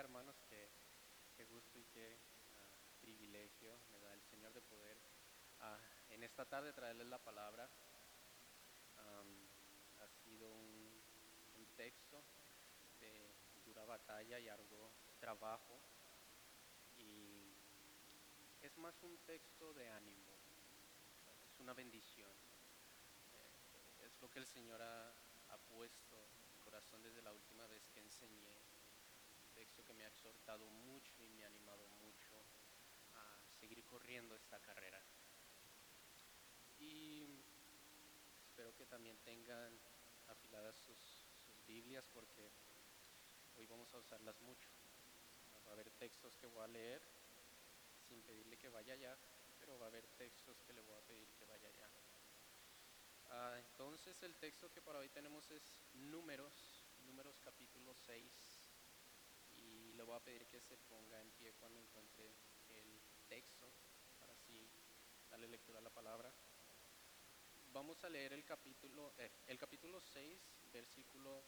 hermanos. Qué, gusto y qué ah, privilegio me da el Señor de poder ah, en esta tarde traerles la palabra. Ha sido un, texto de dura batalla y arduo trabajo. Y es más un texto de ánimo. Es una bendición. Eh, es lo que el Señor ha, ha puesto en mi corazón desde la última vez que enseñé texto que me ha exhortado mucho y me ha animado mucho a seguir corriendo esta carrera. Y espero que también tengan afiladas sus, Biblias porque hoy vamos a usarlas mucho. Va a haber textos que voy a leer sin pedirle que vaya allá, pero va a haber textos que le voy a pedir que vaya allá. Ah, entonces el texto que para hoy tenemos es Números, Números capítulo 6 y le voy a pedir que se ponga en pie cuando encuentre el texto para así darle lectura a la palabra. Vamos a leer el capítulo, eh, el capítulo 6, versículo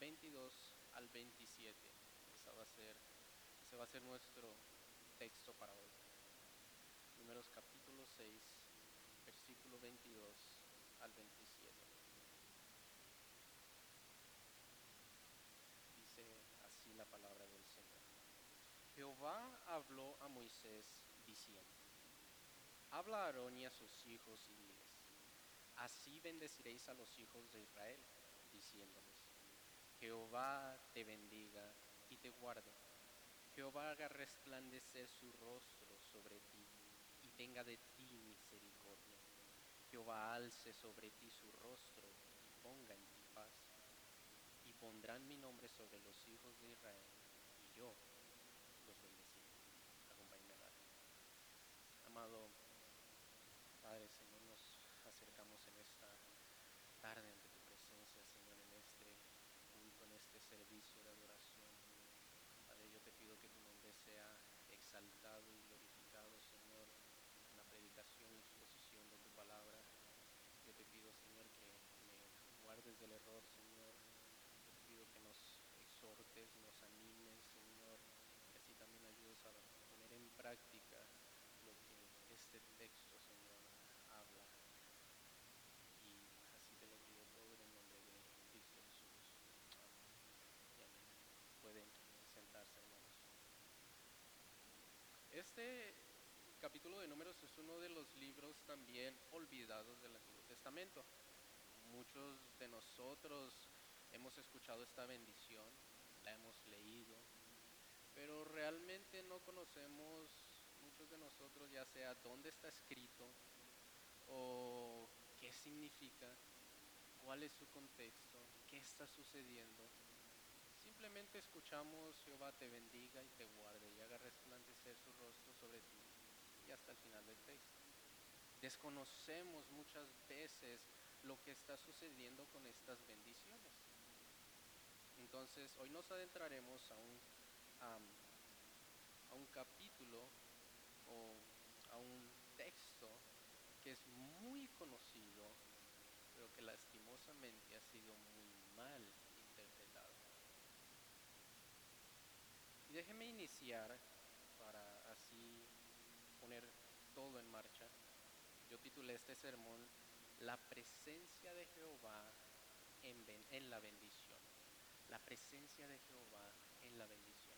22 al 27. Esa va a ser, ese va a ser nuestro texto para hoy. Números capítulo 6, versículo 22 al 27. Dice así la palabra del Señor. Jehová habló a Moisés diciendo, Habla a Aarón y a sus hijos y diles, Así bendeciréis a los hijos de Israel, diciéndoles, Jehová te bendiga y te guarde. Jehová haga resplandecer su rostro sobre ti y tenga de ti misericordia. Jehová alce sobre ti su rostro y ponga en ti paz. Y pondrán mi nombre sobre los hijos de Israel y yo los bendeciré. Acompáñenme a orar. Amado Padre, Señor, nos acercamos en esta tarde ante tu presencia, Señor, en este culto, en este servicio de adoración. Padre, yo te pido que tu nombre sea exaltado y glorificado, Señor, en la predicación y exposición de tu palabra. Yo te pido, Señor, que me guardes del error, Señor. Yo te pido que nos exhortes, nos animes, Señor, y así también ayudes a poner en práctica lo que este texto, Señor, habla. Y así te lo pido todo en el nombre de Cristo Jesús. Amén. Y amén. Pueden sentarse, hermanos. Este capítulo de números es uno de los libros también olvidados del Antiguo Testamento. Muchos de nosotros hemos escuchado esta bendición, la hemos leído, pero realmente no conocemos, muchos de nosotros, ya sea dónde está escrito o qué significa, cuál es su contexto, qué está sucediendo. Simplemente escuchamos Jehová te bendiga y te guarde y haga resplandecer su rostro sobre ti y hasta el final del texto. Desconocemos muchas veces lo que está sucediendo con estas bendiciones. Entonces, hoy nos adentraremos a un, a un capítulo o a un texto que es muy conocido, pero que lastimosamente ha sido muy mal interpretado. Y déjeme iniciar para así poner todo en marcha. Yo titulé este sermón La presencia de Jehová en, la bendición. La presencia de Jehová en la bendición.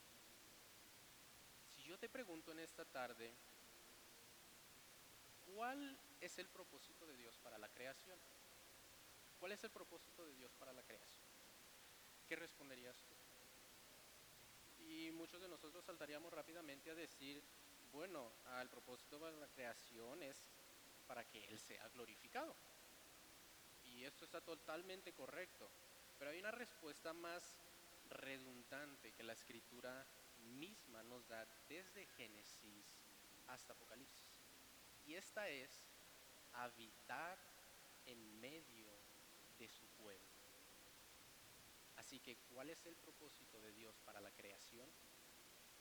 Si yo te pregunto en esta tarde, ¿cuál es el propósito de Dios para la creación? ¿Cuál es el propósito de Dios para la creación? ¿Qué responderías tú? Y muchos de nosotros saltaríamos rápidamente a decir, bueno, el propósito para la creación es para que Él sea glorificado. Y esto está totalmente correcto. Pero hay una respuesta más redundante que la escritura misma nos da desde Génesis hasta Apocalipsis. Y esta es habitar en medio de su pueblo. Así que, ¿cuál es el propósito de Dios para la creación?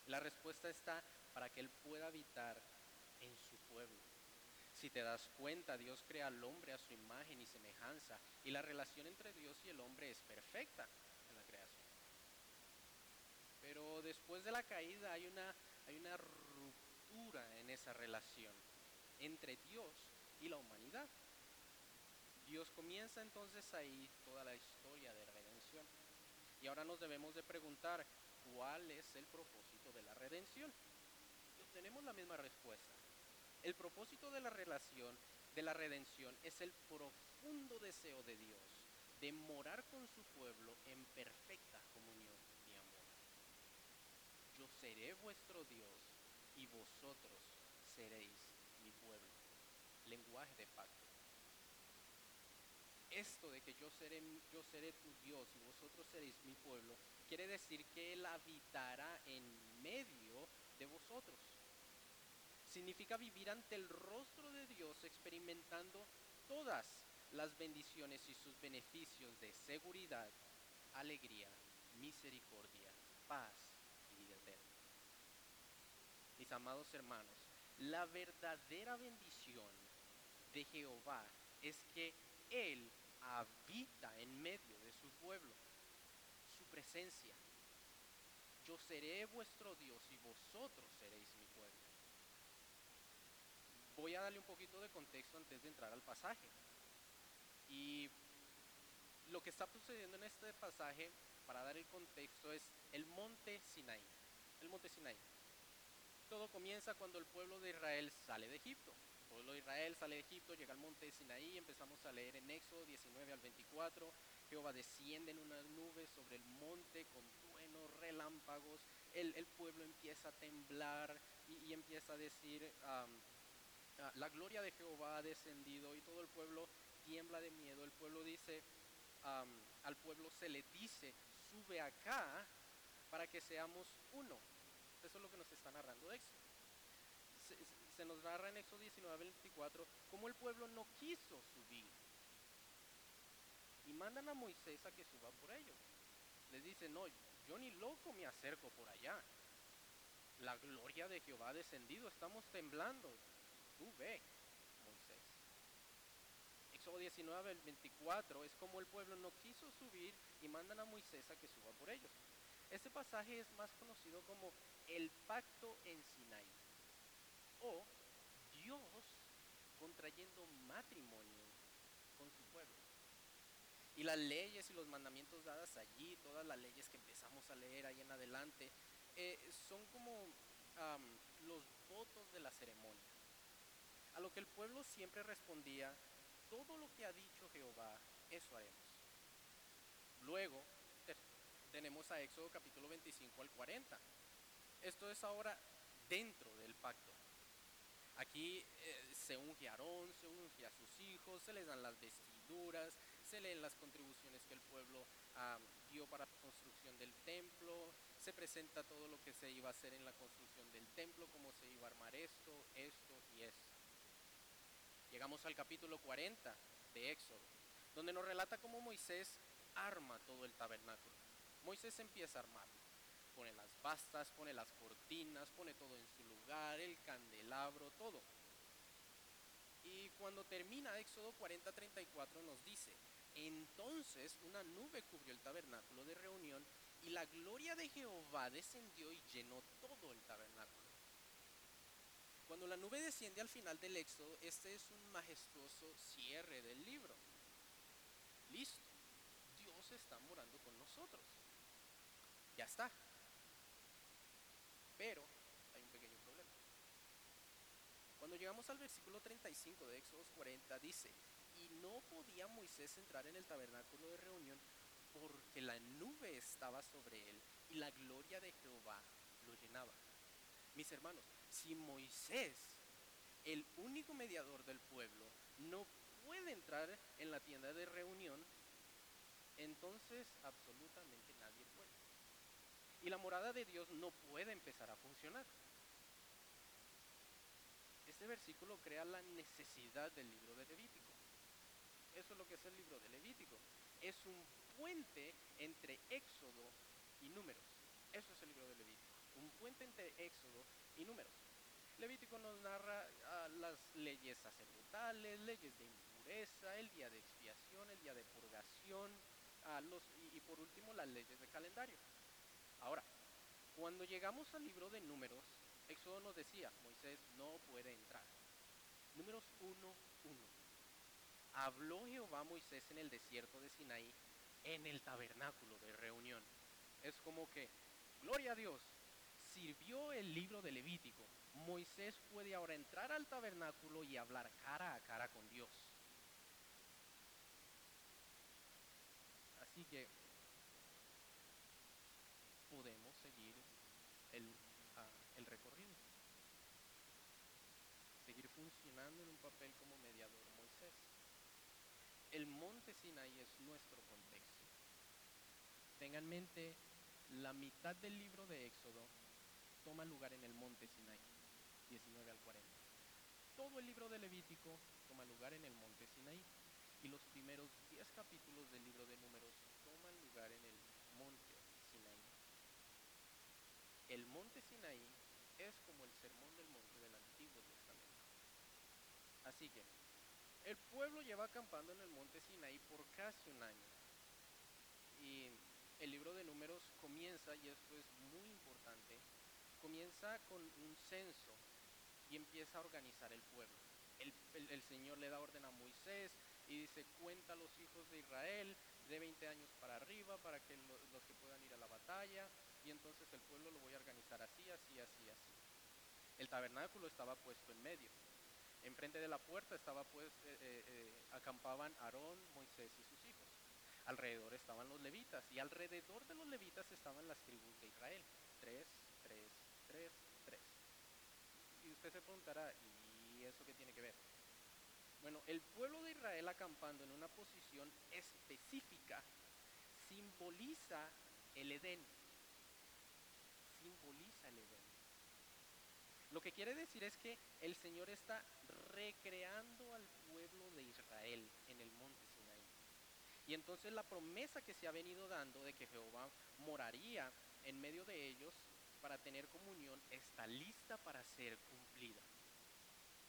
La respuesta está para que Él pueda habitar en su pueblo. Si te das cuenta, Dios crea al hombre a su imagen y semejanza, y la relación entre Dios y el hombre es perfecta en la creación. Pero después de la caída hay una, hay una ruptura en esa relación entre Dios y la humanidad. Dios comienza entonces ahí toda la historia de redención. Y ahora nos debemos de preguntar cuál es el propósito de la redención. Obtenemos la misma respuesta. El propósito de la relación, de la redención, es el profundo deseo de Dios de morar con su pueblo en perfecta comunión y amor. Yo seré vuestro Dios y vosotros seréis mi pueblo. Lenguaje de pacto. Esto de que yo seré, yo seré tu Dios y vosotros seréis mi pueblo, quiere decir que Él habitará en medio de vosotros. Significa vivir ante el rostro de Dios experimentando todas las bendiciones y sus beneficios de seguridad, alegría, misericordia, paz y vida eterna. Mis amados hermanos, la verdadera bendición de Jehová es que Él habita en medio de su pueblo, su presencia. Yo seré vuestro Dios y vosotros seréis mi. Voy a darle un poquito de contexto antes de entrar al pasaje. Y lo que está sucediendo en este pasaje, para dar el contexto, es el monte Sinaí. El monte Sinaí. Todo comienza cuando el pueblo de Israel sale de Egipto. El pueblo de Israel sale de Egipto, llega al monte Sinaí, empezamos a leer en Éxodo 19 al 24. Jehová desciende en una nube sobre el monte con truenos, relámpagos. El, pueblo empieza a temblar y, empieza a decir, la gloria de Jehová ha descendido y todo el pueblo tiembla de miedo. El pueblo dice, al pueblo se le dice, sube acá para que seamos uno. Eso es lo que nos está narrando Éxodo. Se, nos narra en Éxodo 19, 24, cómo el pueblo no quiso subir. Y mandan a Moisés a que suba por ellos. Les dice, no, yo ni loco me acerco por allá. La gloria de Jehová ha descendido, estamos temblando. Tú ve. Éxodo 19, el 24, es como el pueblo no quiso subir y mandan a Moisés a que suba por ellos. Este pasaje es más conocido como el pacto en Sinaí o Dios contrayendo matrimonio con su pueblo. Y las leyes y los mandamientos dadas allí, todas las leyes que empezamos a leer ahí en adelante, eh, son como los votos de la ceremonia. A lo que el pueblo siempre respondía, todo lo que ha dicho Jehová, eso haremos. Luego tenemos a Éxodo capítulo 25 al 40. Esto es ahora dentro del pacto. Aquí eh, se unge a Aarón, se unge a sus hijos, se les dan las vestiduras, se leen las contribuciones que el pueblo dio para la construcción del templo, se presenta todo lo que se iba a hacer en la construcción del templo, cómo se iba a armar esto, esto y esto. Llegamos al capítulo 40 de Éxodo, donde nos relata cómo Moisés arma todo el tabernáculo. Moisés empieza a armarlo. Pone las bastas, pone las cortinas, pone todo en su lugar, el candelabro, todo. Y cuando termina Éxodo 40-34 nos dice, entonces una nube cubrió el tabernáculo de reunión y la gloria de Jehová descendió y llenó todo el tabernáculo. Cuando la nube desciende al final del Éxodo, este es un majestuoso cierre del libro. Listo, Dios está morando con nosotros. Ya está. Pero hay un pequeño problema. Cuando llegamos al versículo 35 de Éxodo 40, dice, y no podía Moisés entrar en el tabernáculo de reunión porque la nube estaba sobre él y la gloria de Jehová lo llenaba. Mis hermanos, si Moisés, el único mediador del pueblo, no puede entrar en la tienda de reunión, entonces absolutamente nadie puede. Y la morada de Dios no puede empezar a funcionar. Este versículo crea la necesidad del libro de Levítico. Eso es lo que es el libro de Levítico. Es un puente entre Éxodo y Números. Eso es el libro de Levítico un puente entre Éxodo y Números. Levítico nos narra ah, las leyes sacerdotales, leyes de impureza, el día de expiación, el día de purgación, ah, y, por último las leyes de calendario. Ahora, Cuando llegamos al libro de números, Éxodo nos decía, Moisés no puede entrar. Números 1, 1. Habló Jehová Moisés en el desierto de Sinaí, en el tabernáculo de reunión. Es como que, gloria a Dios, sirvió el libro de Levítico. Moisés puede ahora entrar al tabernáculo y hablar cara a cara con Dios. Así que podemos seguir el, ah, recorrido. Seguir funcionando en un papel como mediador Moisés. El monte Sinaí es nuestro contexto. Tengan en mente, la mitad del libro de Éxodo toma lugar en el monte Sinaí, 19 al 40. Todo el libro de Levítico toma lugar en el monte Sinaí y los primeros 10 capítulos del libro de Números toman lugar en el monte Sinaí. El monte Sinaí es como el sermón del monte del Antiguo Testamento. Así que el pueblo lleva acampando en el monte Sinaí por casi un año. Y el libro de números comienza, y esto es muy importante, comienza con un censo y empieza a organizar el pueblo. El, Señor le da orden a Moisés y dice, cuenta a los hijos de Israel de 20 años para arriba para que lo- los que puedan ir a la batalla. Y entonces el pueblo lo voy a organizar así, así, así, así. El tabernáculo estaba puesto en medio. Enfrente de la puerta estaba pues, eh, eh, eh, acampaban Aarón, Moisés y sus hijos. Alrededor estaban los levitas y alrededor de los levitas estaban las tribus de Israel. Tres, tres, tres, usted se preguntará, ¿y eso qué tiene que ver? Bueno, el pueblo de Israel acampando en una posición específica simboliza el Edén. Simboliza el Edén. Lo que quiere decir es que el Señor está recreando al pueblo de Israel en el monte Sinaí. Y entonces la promesa que se ha venido dando de que Jehová moraría en medio de ellos para tener comunión está lista para ser cumplida.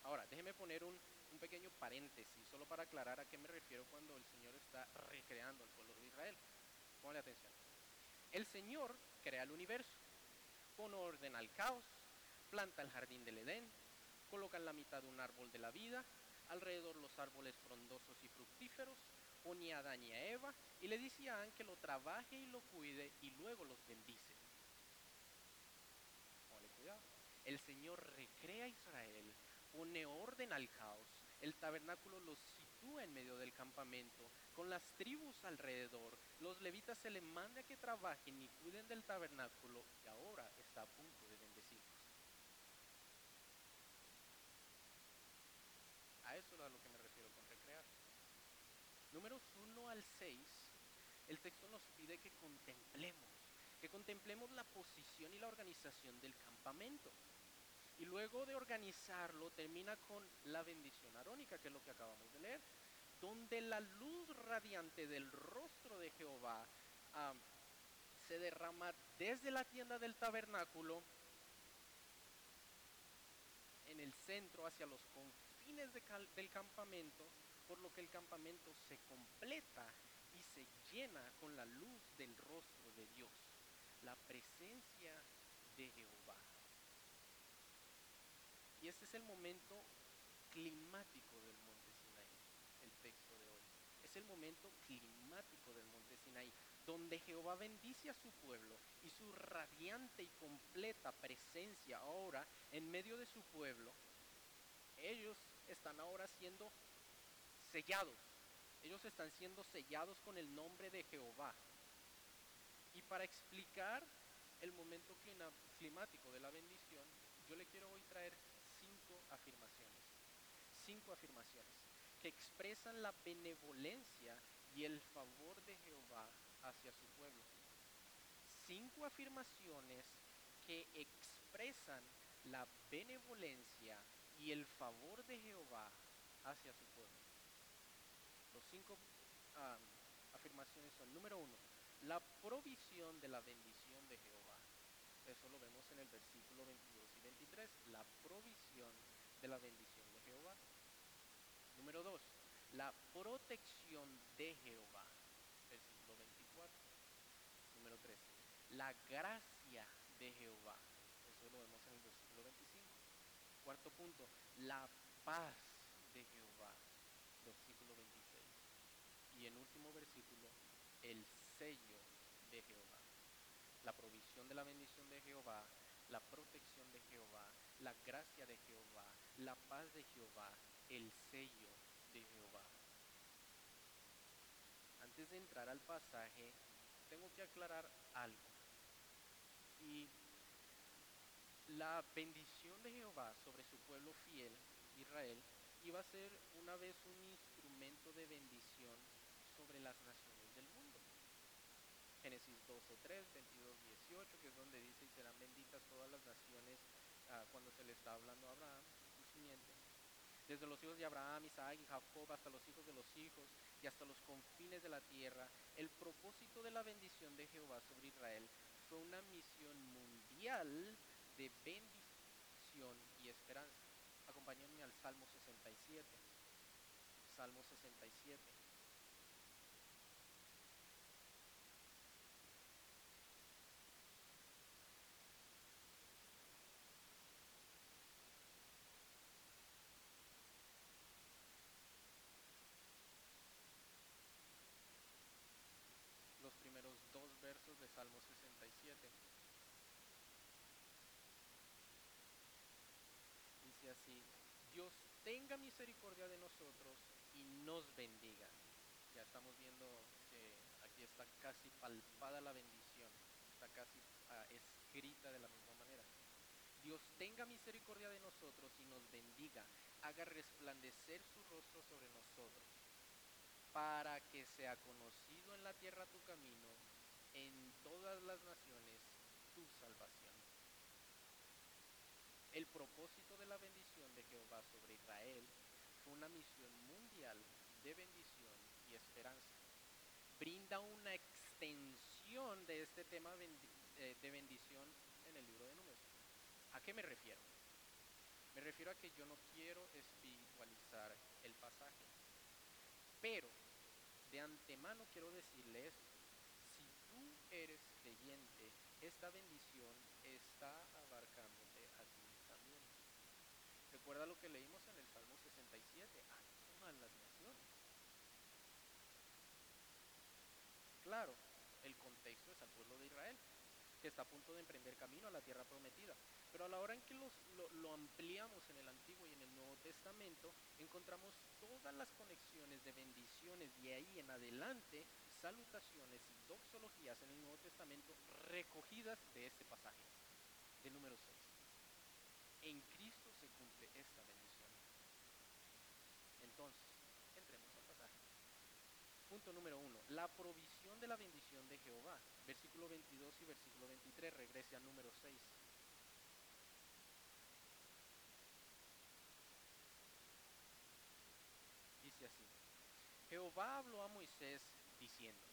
Ahora, déjeme poner un, pequeño paréntesis, solo para aclarar a qué me refiero cuando el Señor está recreando al pueblo de Israel. Póngale atención. El Señor crea el universo, pone orden al caos, planta el jardín del Edén, coloca en la mitad un árbol de la vida, alrededor los árboles frondosos y fructíferos, pone a Adán y a Eva y le dice a Adán que lo trabaje y lo cuide y luego los bendice. Póngale cuidado. El Señor recrea a Israel, pone orden al caos, el tabernáculo los sitúa en medio del campamento, con las tribus alrededor, los levitas se les manda que trabajen y cuiden del tabernáculo y ahora está a punto de bendecirlos. A eso es a lo que me refiero con recrear. Números 1 al 6, el texto nos pide que contemplemos, que contemplemos la posición y la organización del campamento. Y luego de organizarlo, termina con la bendición arónica, que es lo que acabamos de leer, donde la luz radiante del rostro de Jehová se derrama desde la tienda del tabernáculo en el centro hacia los confines del campamento, por lo que el campamento se completa y se llena con la luz del rostro de Dios, la presencia de Jehová. Y este es el momento climático del monte Sinaí, el texto de hoy. Es el momento climático del monte Sinaí, donde Jehová bendice a su pueblo y su radiante y completa presencia ahora en medio de su pueblo. Ellos están ahora siendo sellados. Ellos están siendo sellados con el nombre de Jehová. Y para explicar el momento climático de la bendición, yo le quiero hoy traer afirmaciones. Cinco afirmaciones que expresan la benevolencia y el favor de Jehová hacia su pueblo. Cinco afirmaciones que expresan la benevolencia y el favor de Jehová hacia su pueblo. Los cinco ah, afirmaciones son, número uno, la provisión de la bendición de Jehová. Eso lo vemos en el versículo 22 y 23, la provisión de la bendición de Jehová. Número dos, la protección de Jehová, versículo 24. Número tres, la gracia de Jehová. Eso lo vemos en el versículo 25. Cuarto punto, la paz de Jehová. Versículo 26. Y en último versículo, el sello de Jehová. La provisión de la bendición de Jehová, la protección de Jehová, la gracia de Jehová, la paz de Jehová, el sello de Jehová. Antes de entrar al pasaje, tengo que aclarar algo. Y la bendición de Jehová sobre su pueblo fiel, Israel, iba a ser una vez un instrumento de bendición sobre las naciones del mundo. Génesis 12, 3, 22, 18, que es donde dice, y serán benditas todas las naciones ah, cuando se le está hablando a Abraham Desde los hijos de Abraham, Isaac y Jacob hasta los hijos de los hijos y hasta los confines de la tierra, el propósito de la bendición de Jehová sobre Israel fue una misión mundial de bendición y esperanza. Acompáñenme al Salmo 67. Salmo 67. Los primeros dos versos de Salmo 67. Dice así, Dios tenga misericordia de nosotros y nos bendiga. Ya estamos viendo que aquí está casi palpada la bendición, está casi ah, escrita de la misma manera. Dios tenga misericordia de nosotros y nos bendiga, haga resplandecer su rostro sobre nosotros, para que sea conocido en la tierra tu camino, en todas las naciones tu salvación. El propósito de la bendición de Jehová sobre Israel fue una misión mundial de bendición y esperanza. Brinda una extensión de este tema eh, de bendición en el libro de números. ¿A qué me refiero? Me refiero a que yo no quiero espiritualizar el pasaje. Pero de antemano quiero decirle esto. Si tú eres creyente, esta bendición está abarcándote a ti también. Recuerda lo que leímos en el Salmo 67, anima las naciones. Claro, el contexto es al pueblo de Israel, que está a punto de emprender camino a la tierra prometida. Pero a la hora en que los, lo, lo, ampliamos en el Antiguo y en el Nuevo Testamento, encontramos todas las conexiones de bendiciones de ahí en adelante, salutaciones y doxologías en el Nuevo Testamento recogidas de este pasaje, de número 6. En Cristo se cumple esta bendición. Entonces, entremos al pasaje. Punto número uno, la provisión de la bendición de Jehová. Versículo 22 y versículo 23, regrese al número 6. Dice así, Jehová habló a Moisés diciendo,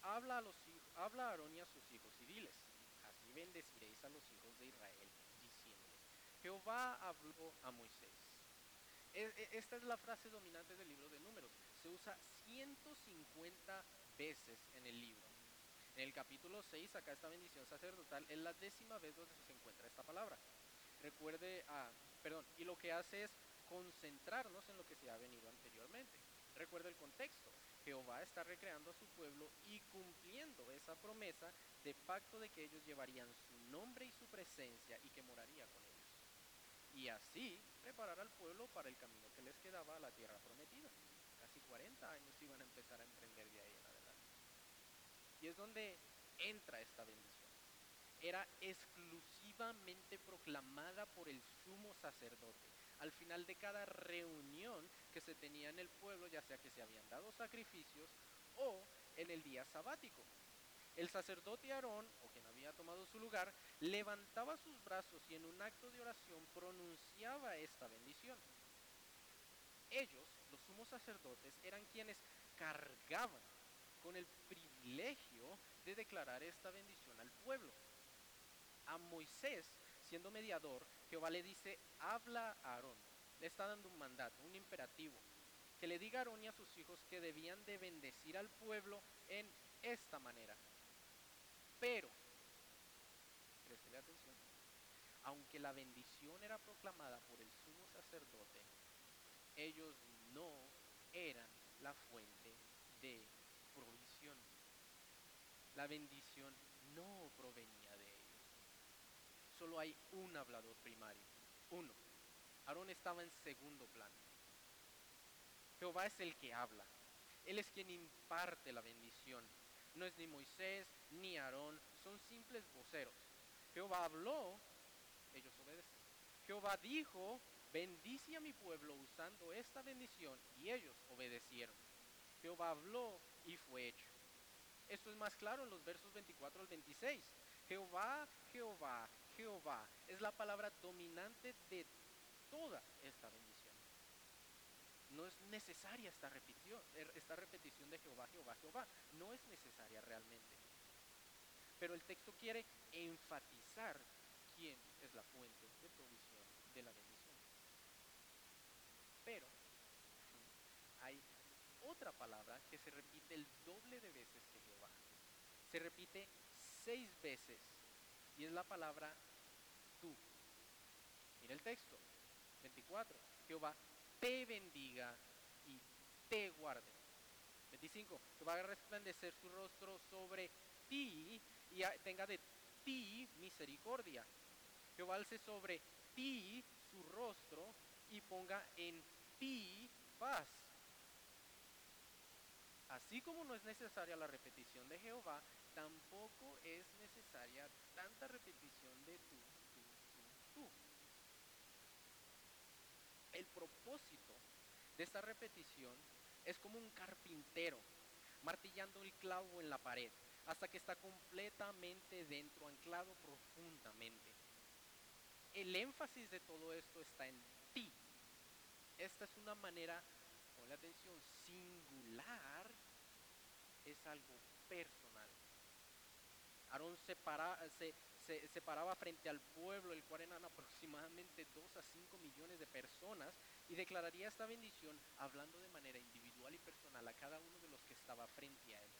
habla a, los habla a Aarón y a sus hijos y diles, así bendeciréis a los hijos de Israel, diciéndoles, Jehová habló a Moisés. Esta es la frase dominante del libro de números. Se usa 150 veces en el libro. En el capítulo 6, acá esta bendición sacerdotal, es la décima vez donde se encuentra esta palabra. Recuerde, ah, perdón, y lo que hace es concentrarnos en lo que se ha venido anteriormente. Recuerde el contexto. Jehová está recreando a su pueblo y cumpliendo esa promesa de pacto de que ellos llevarían su nombre y su presencia y que moraría con ellos. Y así preparar al pueblo para el camino que les quedaba a la tierra prometida. Casi 40 años iban a empezar a emprender de ahí en adelante. Y es donde entra esta bendición. Era exclusivamente proclamada por el sumo sacerdote al final de cada reunión que se tenía en el pueblo, ya sea que se habían dado sacrificios o en el día sabático. El sacerdote Aarón, o quien había tomado su lugar, levantaba sus brazos y en un acto de oración pronunciaba esta bendición. Ellos, los sumos sacerdotes, eran quienes cargaban con el privilegio de declarar esta bendición al pueblo. A Moisés, siendo mediador, Jehová le dice, habla a Aarón. Le está dando un mandato, un imperativo, que le diga a Aarón y a sus hijos que debían de bendecir al pueblo en esta manera. Pero aunque la bendición era proclamada por el sumo sacerdote, ellos no eran la fuente de provisión. La bendición no provenía. Solo hay un hablador primario, uno. Aarón estaba en segundo plano. Jehová es el que habla. Él es quien imparte la bendición. No es ni Moisés ni Aarón, son simples voceros. Jehová habló, ellos obedecen. Jehová dijo, bendice a mi pueblo usando esta bendición y ellos obedecieron. Jehová habló y fue hecho. Esto es más claro en los versos 24 al 26. Jehová, Jehová, Jehová es la palabra dominante de toda esta bendición. No es necesaria esta repetición, esta repetición de Jehová, Jehová, Jehová. No es necesaria realmente. Pero el texto quiere enfatizar quién es la fuente de provisión de la bendición. Pero hay otra palabra que se repite el doble de veces que Jehová. Se repite seis veces y es la palabra tú. Mira el texto. 24. Jehová te bendiga y te guarde. 25. Jehová haga resplandecer su rostro sobre ti y tenga de ti misericordia. Jehová alce sobre ti su rostro y ponga en ti paz. Así como no es necesaria la repetición de Jehová, tampoco es necesaria tanta repetición de tú, tú, tú. El propósito de esta repetición es como un carpintero martillando el clavo en la pared hasta que está completamente dentro, anclado profundamente. El énfasis de todo esto está en ti. Esta es una manera, con la atención, singular, es algo personal. Aarón se, se, paraba frente al pueblo, el cual eran aproximadamente 2 a 5 millones de personas, y declararía esta bendición hablando de manera individual y personal a cada uno de los que estaba frente a él.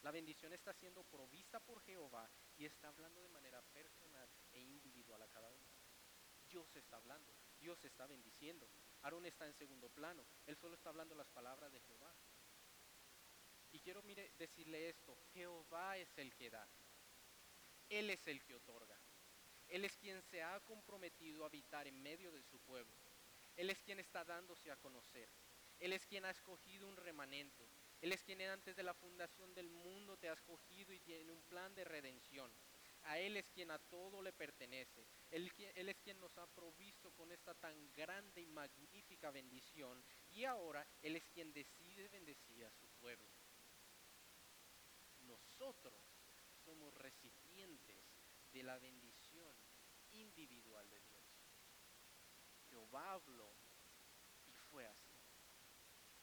La bendición está siendo provista por Jehová y está hablando de manera personal e individual a cada uno. Dios está hablando, Dios está bendiciendo. Aarón está en segundo plano, él solo está hablando las palabras de Jehová. Y quiero decirle esto, Jehová es el que da, Él es el que otorga, Él es quien se ha comprometido a habitar en medio de su pueblo, Él es quien está dándose a conocer, Él es quien ha escogido un remanente, Él es quien antes de la fundación del mundo te ha escogido y tiene un plan de redención. A Él es quien a todo le pertenece. Él, es quien nos ha provisto con esta tan grande y magnífica bendición. Y ahora Él es quien decide bendecir a su pueblo nosotros somos recipientes de la bendición individual de Dios. Jehová habló y fue así.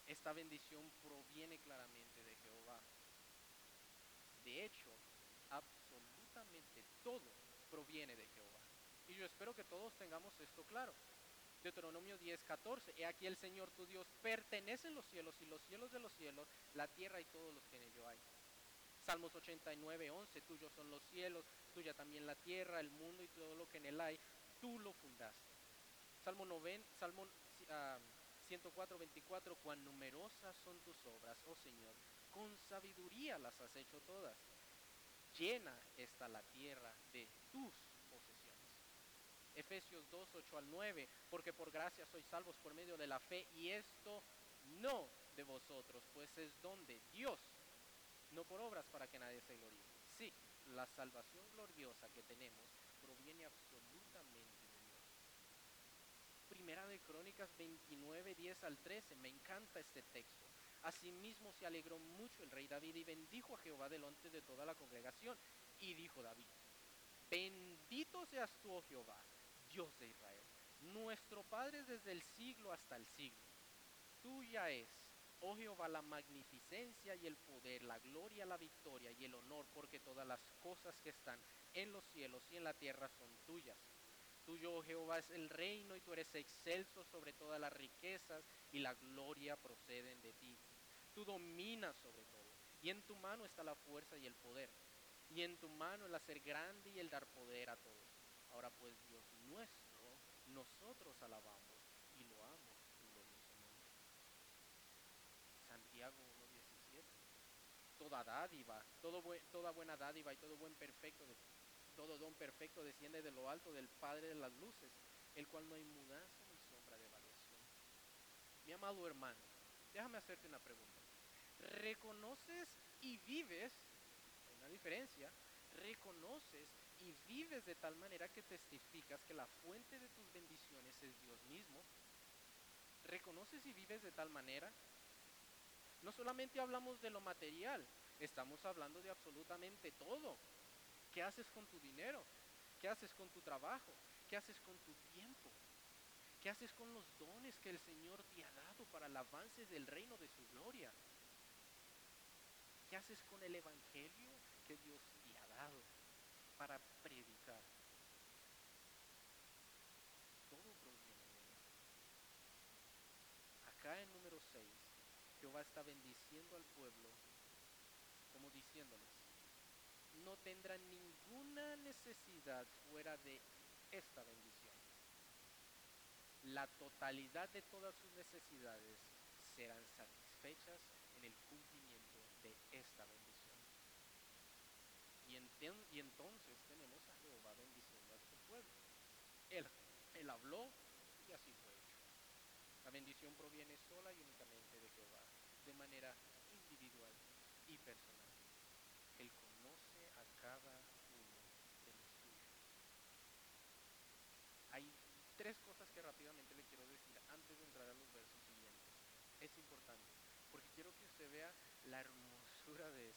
Esta bendición proviene claramente de Jehová. De hecho, absolutamente todo proviene de Jehová. Y yo espero que todos tengamos esto claro. Deuteronomio 10, 14. He aquí el Señor tu Dios pertenece en los cielos y los cielos de los cielos, la tierra y todos los que en ello hay. Salmos 89, 11, tuyos son los cielos, tuya también la tierra, el mundo y todo lo que en él hay, tú lo fundaste. Salmo, 90, Salmo 104, 24, cuán numerosas son tus obras, oh Señor, con sabiduría las has hecho todas. Llena está la tierra de tus posesiones. Efesios 2, 8 al 9, porque por gracia sois salvos por medio de la fe y esto no de vosotros, pues es donde Dios no por obras para que nadie se gloríe. Sí, la salvación gloriosa que tenemos proviene absolutamente de Dios. Primera de Crónicas 29, 10 al 13, me encanta este texto. Asimismo se alegró mucho el rey David y bendijo a Jehová delante de toda la congregación. Y dijo David, bendito seas tú, oh Jehová, Dios de Israel, nuestro Padre desde el siglo hasta el siglo. Tuya es Oh Jehová, la magnificencia y el poder, la gloria, la victoria y el honor, porque todas las cosas que están en los cielos y en la tierra son tuyas. Tuyo, oh Jehová, es el reino y tú eres excelso sobre todas las riquezas y la gloria proceden de ti. Tú dominas sobre todo y en tu mano está la fuerza y el poder. y en tu mano el hacer grande y el dar poder a todos. Ahora pues, Dios nuestro, nosotros alabamos y loamos tu glorioso nombre. Santiago 1.17. Toda dádiva, todo toda buena dádiva y todo buen perfecto, todo don perfecto desciende de lo alto del Padre de las luces, el cual no hay mudanza ni sombra de variación. Mi amado hermano, déjame hacerte una pregunta. ¿Reconoces y vives, hay una diferencia, reconoces y vives de tal manera que testificas que la fuente de tus bendiciones es Dios mismo? ¿Reconoces y vives de tal manera? No solamente hablamos de lo material, estamos hablando de absolutamente todo. ¿Qué haces con tu dinero? ¿Qué haces con tu trabajo? ¿Qué haces con tu tiempo? ¿Qué haces con los dones que el Señor te ha dado para el avance del reino de su gloria? ¿Qué haces con el Evangelio que Dios te ha dado para predicar? Todo proviene de Él. Acá en número 6, Jehová está bendiciendo al pueblo como diciéndoles, no tendrán ninguna necesidad fuera de esta bendición. La totalidad de todas sus necesidades serán satisfechas en el cumplimiento de esta bendición. Y, entonces tenemos a Jehová bendiciendo a su pueblo. Él habló y así fue hecho. La bendición proviene sola y únicamente de Jehová, de manera individual y personal. Él conoce a cada uno de los suyos. Hay tres cosas que rápidamente le quiero decir antes de entrar a los versos siguientes. Es importante, porque quiero que usted vea la hermosura de,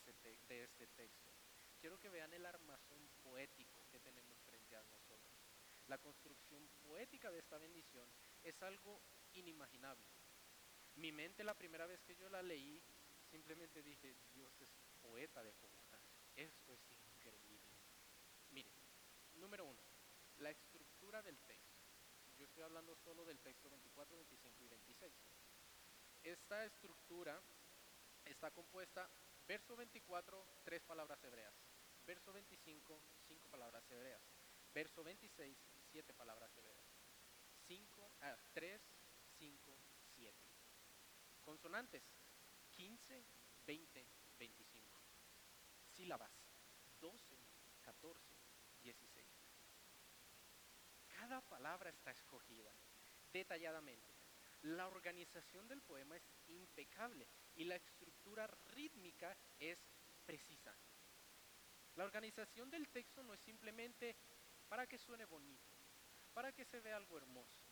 de este texto. Quiero que vean el armazón poético que tenemos frente a nosotros. La construcción poética de esta bendición es algo inimaginable. Mi mente la primera vez que yo la leí, simplemente dije, Dios es poeta de joven. Esto es increíble. Mire, número uno, la estructura del texto. Yo estoy hablando solo del texto 24, 25 y 26. Esta estructura está compuesta, verso 24, tres palabras hebreas. Verso 25, cinco palabras hebreas. Verso 26, siete palabras hebreas. 5, ah, 3, 5, 7. Consonantes, 15, 20, 25 sílabas, 12, 14, 16. Cada palabra está escogida detalladamente. La organización del poema es impecable y la estructura rítmica es precisa. La organización del texto no es simplemente para que suene bonito, para que se vea algo hermoso,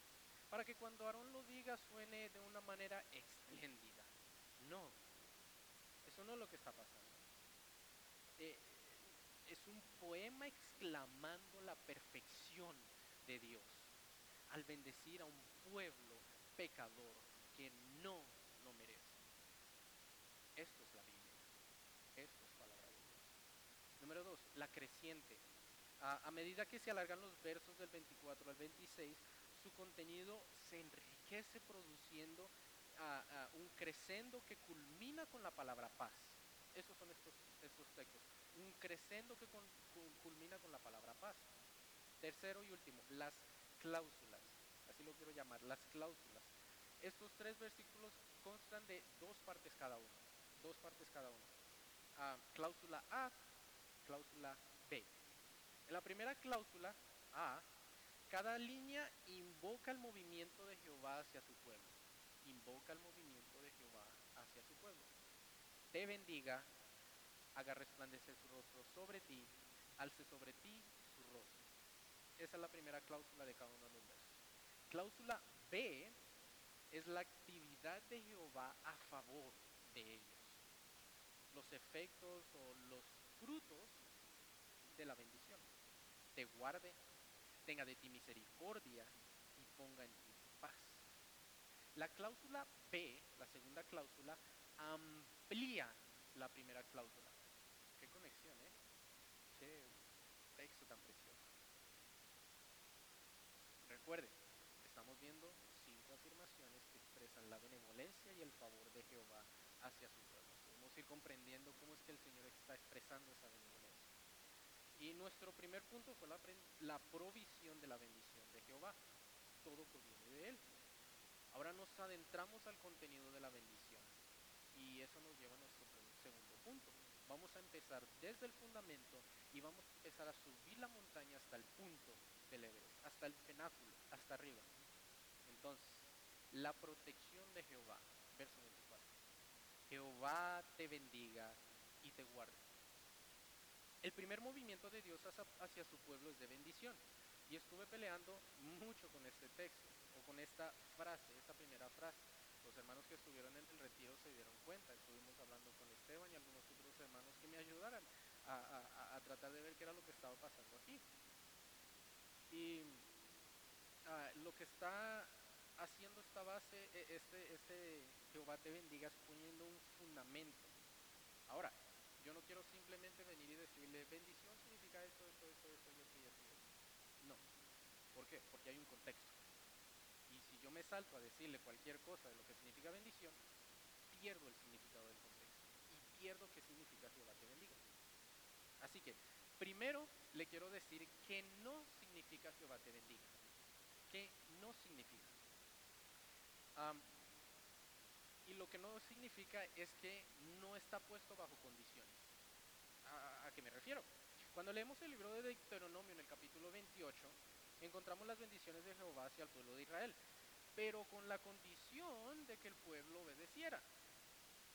para que cuando Aarón lo diga suene de una manera espléndida. No, eso no es lo que está pasando. Eh, es un poema exclamando la perfección de Dios al bendecir a un pueblo pecador que no lo merece. Esto es la Biblia. Esto es palabra de Dios. Número dos, la creciente. A, medida que se alargan los versos del 24 al 26, su contenido se enriquece produciendo un crescendo que culmina con la palabra paz. Esos son estos, estos textos. Un crescendo que culmina con la palabra paz. Tercero y último, las cláusulas. Así lo quiero llamar, las cláusulas. Estos tres versículos constan de dos partes cada uno. Dos partes cada uno. Ah, cláusula A, cláusula B. En la primera cláusula, A, cada línea invoca el movimiento de Jehová hacia su pueblo. Invoca el movimiento de Jehová hacia su pueblo te bendiga, haga resplandecer su rostro sobre ti, alce sobre ti su rostro. Esa es la primera cláusula de cada uno de los versos. Cláusula B es la actividad de Jehová a favor de ellos. Los efectos o los frutos de la bendición. Te guarde, tenga de ti misericordia y ponga en ti paz. La cláusula B, la segunda cláusula, amplía la primera cláusula. Qué conexión, ¿eh? Qué texto tan precioso. Recuerde, estamos viendo cinco afirmaciones que expresan la benevolencia y el favor de Jehová hacia su pueblo. Podemos ir comprendiendo cómo es que el Señor está expresando esa benevolencia. Y nuestro primer punto fue la, provisión de la bendición de Jehová. Todo proviene de Él. Ahora nos adentramos al contenido de la bendición. Y eso nos lleva a nuestro segundo punto. Vamos a empezar desde el fundamento y vamos a empezar a subir la montaña hasta el punto del Everest, hasta el penáculo, hasta arriba. Entonces, la protección de Jehová, verso 24. Jehová te bendiga y te guarde. El primer movimiento de Dios hacia, su pueblo es de bendición. Y estuve peleando mucho con este texto, o con esta frase, esta primera frase. Los hermanos que estuvieron en el retiro se dieron cuenta. Estuvimos hablando con Esteban y algunos otros hermanos que me ayudaran a tratar de ver qué era lo que estaba pasando aquí. Y ah, lo que está haciendo esta base, e- este, este Jehová te bendiga, es poniendo un fundamento. Yo no quiero simplemente venir y decirle, bendición significa esto, esto, esto, esto y esto y esto. No. ¿Por qué? Porque hay un contexto. Y si yo me salto a decirle cualquier cosa de lo que significa bendición, pierdo el significado del contexto. Y pierdo qué significa Jehová te bendiga. Así que, primero le quiero decir que no significa Jehová te bendiga. Que no significa. No significa es que no está puesto bajo condiciones. ¿A, a qué me refiero? Cuando leemos el libro de Deuteronomio en el capítulo 28, encontramos las bendiciones de Jehová hacia el pueblo de Israel, pero con la condición de que el pueblo obedeciera.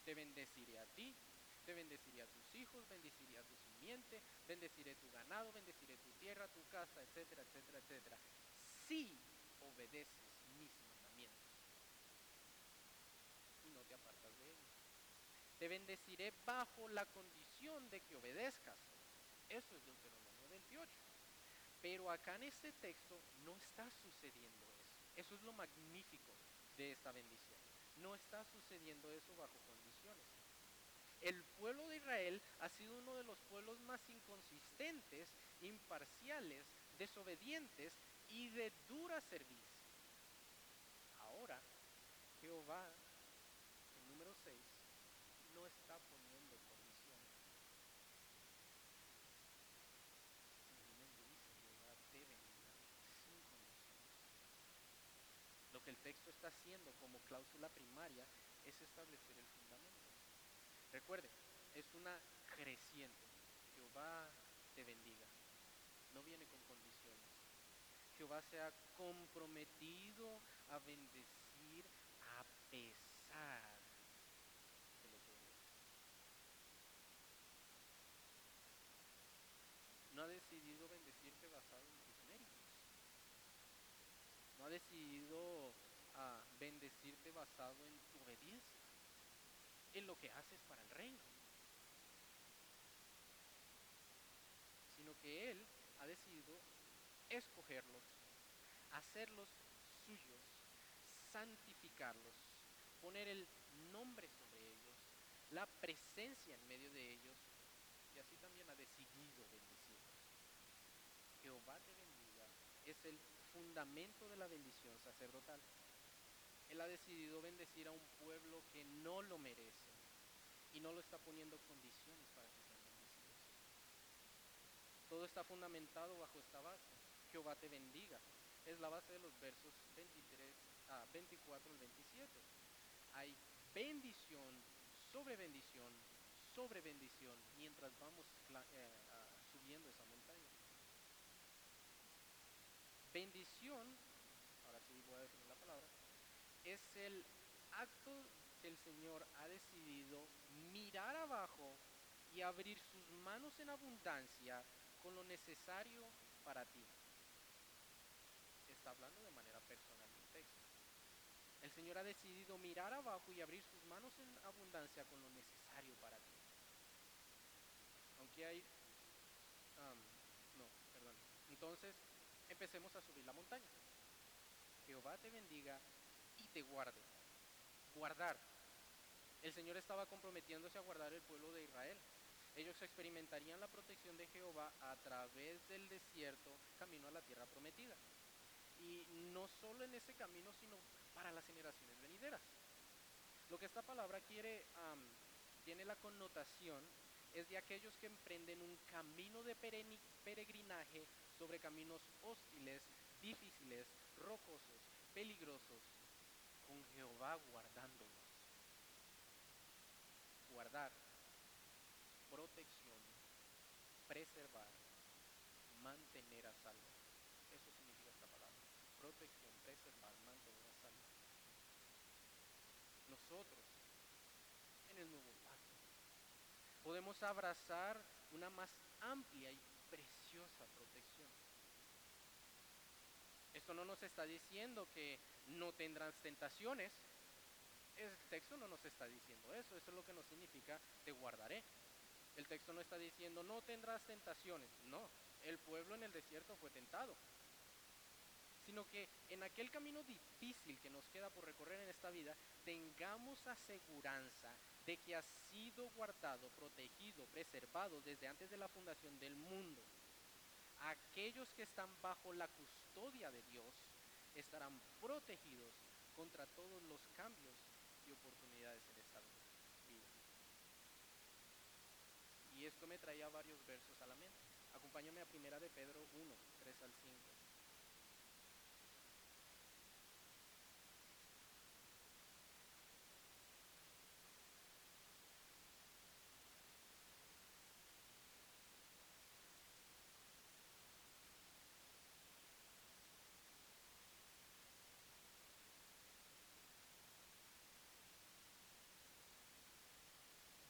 Te bendeciré a ti, te bendeciré a tus hijos, bendeciré a tu simiente, bendeciré tu ganado, bendeciré tu tierra, tu casa, etcétera, etcétera, etcétera. Si obedeces mis mandamientos y no te apartas de ellos. Te bendeciré bajo la condición de que obedezcas. Eso es Deuteronomio 28. Pero acá en este texto no está sucediendo eso. Eso es lo magnífico de esta bendición. No está sucediendo eso bajo condiciones. El pueblo de Israel ha sido uno de los pueblos más inconsistentes, imparciales, desobedientes y de dura servicio. Ahora, Jehová, en número 6, no está poniendo condiciones. Simplemente dice, Jehová te bendiga sin condiciones. Lo que el texto está como cláusula primaria es establecer el fundamento. Recuerde, es una creciente. Jehová te bendiga. No viene con condiciones. Jehová se ha comprometido a bendecir a pesar de lo que obedezcas. No ha decidido bendecirte basado en tus méritos. No ha decidido bendecirte basado en tu obediencia, en lo que haces para el reino. Sino que Él ha decidido escogerlos, hacerlos suyos, santificarlos, poner el nombre sobre ellos, la presencia en medio de ellos, y así también ha decidido bendecirlos. Jehová te bendiga es el fundamento de la bendición sacerdotal. Él ha decidido bendecir a un pueblo que no lo merece y no lo está poniendo condiciones para que sean bendecidos. Todo está fundamentado bajo esta base. Jehová te bendiga. Es la base de los versos 23 a 24 al 27. Hay bendición sobre bendición sobre bendición mientras vamos eh, ah, subiendo esa montaña. Bendición, ahora sí voy es el acto que el Señor ha decidido mirar abajo y abrir sus manos en abundancia con lo necesario para ti. Está hablando de manera personal del texto. El Señor ha decidido mirar abajo y abrir sus manos en abundancia con lo necesario para ti. Aunque hay... am, no, perdón. Entonces, empecemos a subir la montaña. Jehová te bendiga te guarde. Guardar. El Señor estaba comprometiéndose a guardar el pueblo de Israel. Ellos experimentarían la protección de Jehová a través del desierto, camino a la tierra prometida. Y no solo en ese camino, sino para las generaciones venideras. Lo que esta palabra quiere, tiene la connotación es de aquellos que emprenden un camino de peregrinaje sobre caminos hostiles, difíciles, rocosos, peligrosos, con Jehová guardándolos. Guardar, protección, preservar, mantener a salvo. Eso significa esta palabra. Protección, preservar, mantener a salvo. Nosotros, en el nuevo pacto, podemos abrazar una más amplia y preciosa protección. Esto no nos está diciendo que no tendrás tentaciones. El texto no nos está diciendo eso. Eso es lo que nos significa te guardaré. El texto no está diciendo no tendrás tentaciones. No, el pueblo en el desierto fue tentado. Sino que en aquel camino difícil que nos queda por recorrer en esta vida, tengamos aseguranza de que ha sido guardado, protegido, preservado desde antes de la fundación del mundo. Aquellos que están bajo la custodia de Dios estarán protegidos contra todos los cambios y oportunidades en esta vida. Y esto me traía varios versos a la mente. Acompáñame a primera de Pedro 1, 3 al 5.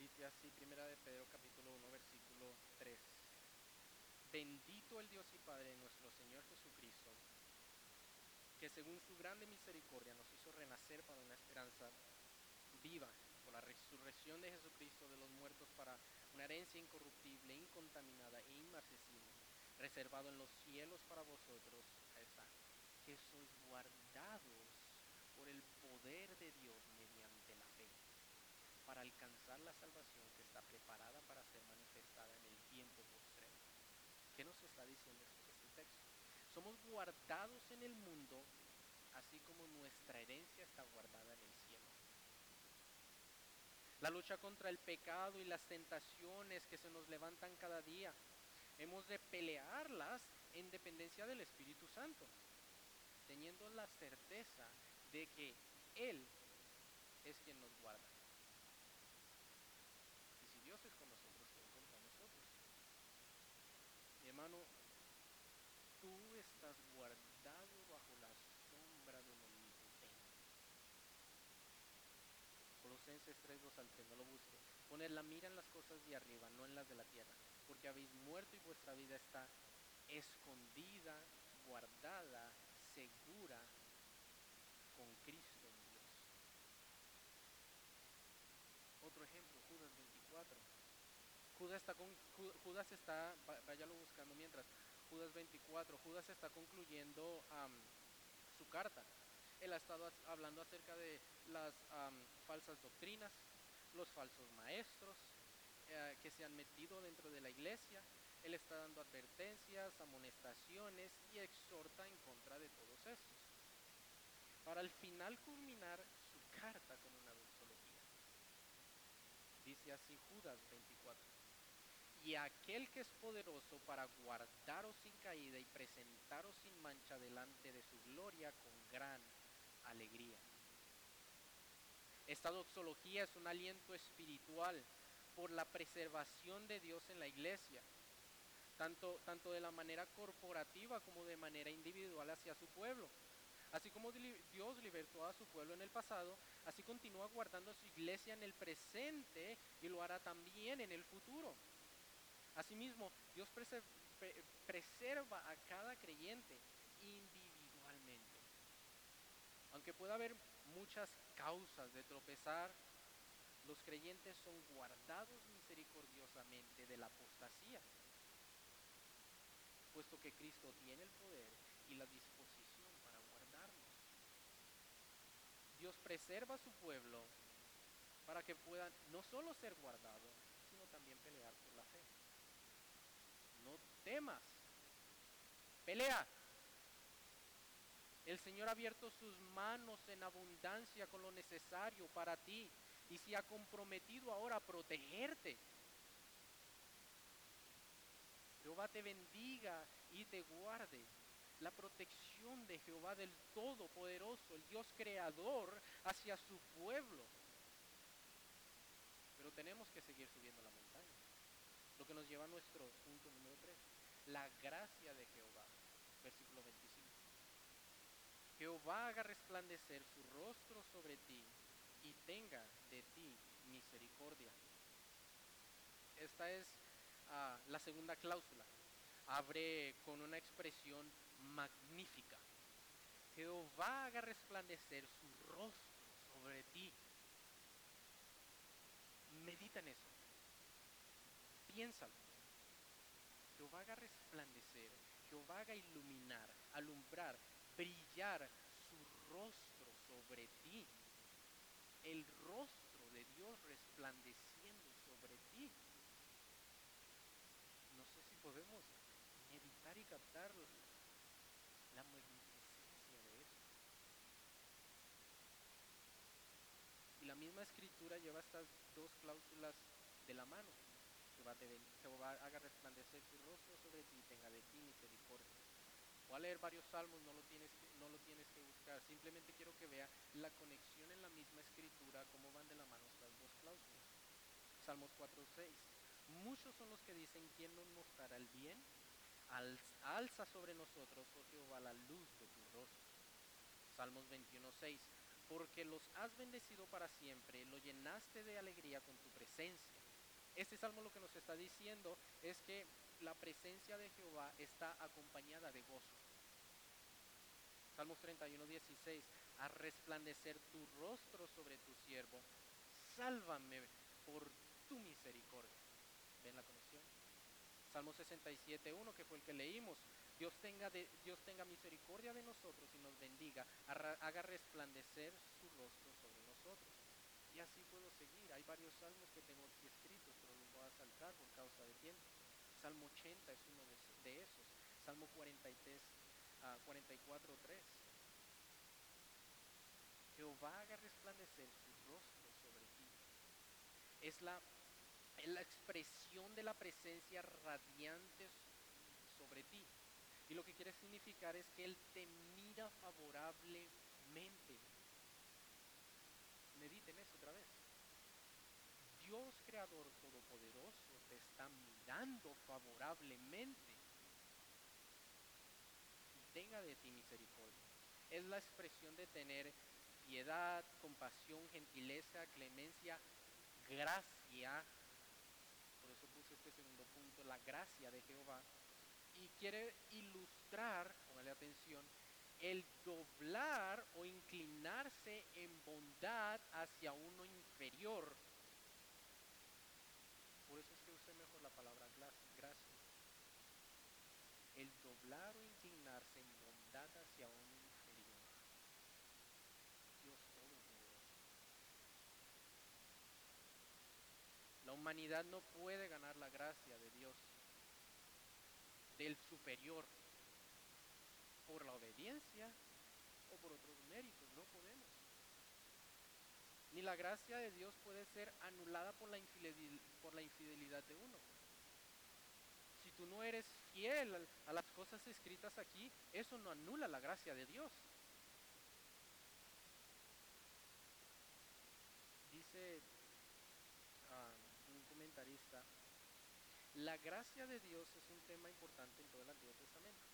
Dice así, primera de Pedro capítulo 1, versículo 3. Bendito el Dios y Padre de nuestro Señor Jesucristo, que según su grande misericordia nos hizo renacer para una esperanza viva por la resurrección de Jesucristo de los muertos para una herencia incorruptible, incontaminada e inmarcesible, reservado en los cielos para vosotros, que sois guardados por el poder de Dios mediante la fe para alcanzar la salvación que está preparada para ser manifestada en el tiempo postrero. ¿Qué nos está diciendo este, texto? Somos guardados en el mundo, así como nuestra herencia está guardada en el cielo. La lucha contra el pecado y las tentaciones que se nos levantan cada día, hemos de pelearlas en dependencia del Espíritu Santo, teniendo la certeza de que Él es quien nos guarda. Y si Dios es con nosotros, ¿quién contra nosotros? Mi hermano, tú estás guardado bajo la sombra del Omnipotente. Colosenses 3, 2 al 3, no lo busque. Poner la mira en las cosas de arriba, no en las de la tierra, porque habéis muerto y vuestra vida está escondida, guardada, segura con Cristo en Dios. Otro ejemplo, Judas 24. Judas está, Judas está váyalo buscando mientras, Judas 24, Judas está concluyendo su carta. Él ha estado hablando acerca de las falsas doctrinas, los falsos maestros eh, que se han metido dentro de la iglesia. Él está dando advertencias, amonestaciones y exhorta en contra de todos estos. Para al final culminar su carta con una doxología. Dice así Judas 24. Y aquel que es poderoso para guardaros sin caída y presentaros sin mancha delante de su gloria con gran alegría. Esta doxología es un aliento espiritual por la preservación de Dios en la iglesia, tanto, tanto de la manera corporativa como de manera individual hacia su pueblo. Así como Dios libertó a su pueblo en el pasado, así continúa guardando a su iglesia en el presente y lo hará también en el futuro. Asimismo, Dios preserva a cada creyente individualmente. Aunque pueda haber muchas causas de tropezar, los creyentes son guardados misericordiosamente de la apostasía, puesto que Cristo tiene el poder y la disposición para guardarnos. Dios preserva a su pueblo para que puedan no solo ser guardados, sino también pelear por la fe. Temas, pelea. El Señor ha abierto sus manos en abundancia con lo necesario para ti y se ha comprometido ahora a protegerte. Jehová te bendiga y te guarde. La protección de Jehová del Todopoderoso, el Dios creador, hacia su pueblo. Pero tenemos que seguir subiendo la montaña. Lo que nos lleva a nuestro punto número 3. La gracia de Jehová. Versículo 25. Jehová haga resplandecer su rostro sobre ti y tenga de ti misericordia. Esta es ah, la segunda cláusula. Abre con una expresión magnífica. Jehová haga resplandecer su rostro sobre ti. Medita en eso. Piénsalo. Jehová haga resplandecer, Jehová haga iluminar, alumbrar, brillar su rostro sobre ti. El rostro de Dios resplandeciendo sobre ti. No sé si podemos meditar y captar la magnificencia de eso. Y la misma escritura lleva estas dos cláusulas de la mano. Jehová, te haga resplandecer su rostro sobre ti tenga de ti misericordia. Voy a leer varios salmos, no lo, tienes que, no lo tienes que buscar. Simplemente quiero que vea la conexión en la misma escritura, cómo van de la mano estas dos cláusulas. Salmos 4.6. Muchos son los que dicen, ¿quién nos mostrará el bien? Alz- Alza sobre nosotros, oh Jehová, la luz de tu rostro. Salmos 21.6. Porque los has bendecido para siempre, lo llenaste de alegría con tu presencia. Este salmo lo que nos está diciendo es que la presencia de Jehová está acompañada de gozo. Salmos 31, 16. A resplandecer tu rostro sobre tu siervo, sálvame por tu misericordia. ¿Ven la conexión? Salmo 67, 1, que fue el que leímos. Dios tenga, Dios tenga misericordia de nosotros y nos bendiga, haga resplandecer su rostro sobre nosotros. Y así puedo seguir. Hay varios salmos que tengo aquí escritos, pero los voy a saltar por causa de tiempo. Salmo 80 es uno de, eso- de esos. Salmo 43, ah, 44, 3. Jehová haga resplandecer su rostro sobre ti. Es la, la expresión de la presencia radiante sobre ti. Y lo que quiere significar es que Él te mira favorablemente. Mediten eso otra vez. Dios Creador Todopoderoso te está mirando favorablemente y tenga de ti misericordia. Es la expresión de tener piedad, compasión, gentileza, clemencia, gracia. Por eso puse este segundo punto, la gracia de Jehová. Y quiere ilustrar, póngale atención, el doblar o inclinarse en bondad hacia uno inferior. Por eso es que usé mejor la palabra glas- gracia. El doblar o inclinarse en bondad hacia uno inferior. Dios Todopoderoso. La humanidad no puede ganar la gracia de Dios, del superior, por la obediencia o por otros méritos. No podemos. Ni la gracia de Dios puede ser anulada por la, por la infidelidad de uno. Si tú no eres fiel a las cosas escritas aquí, eso no anula la gracia de Dios. Dice ah, un comentarista, la gracia de Dios es un tema importante en todo el Antiguo Testamento.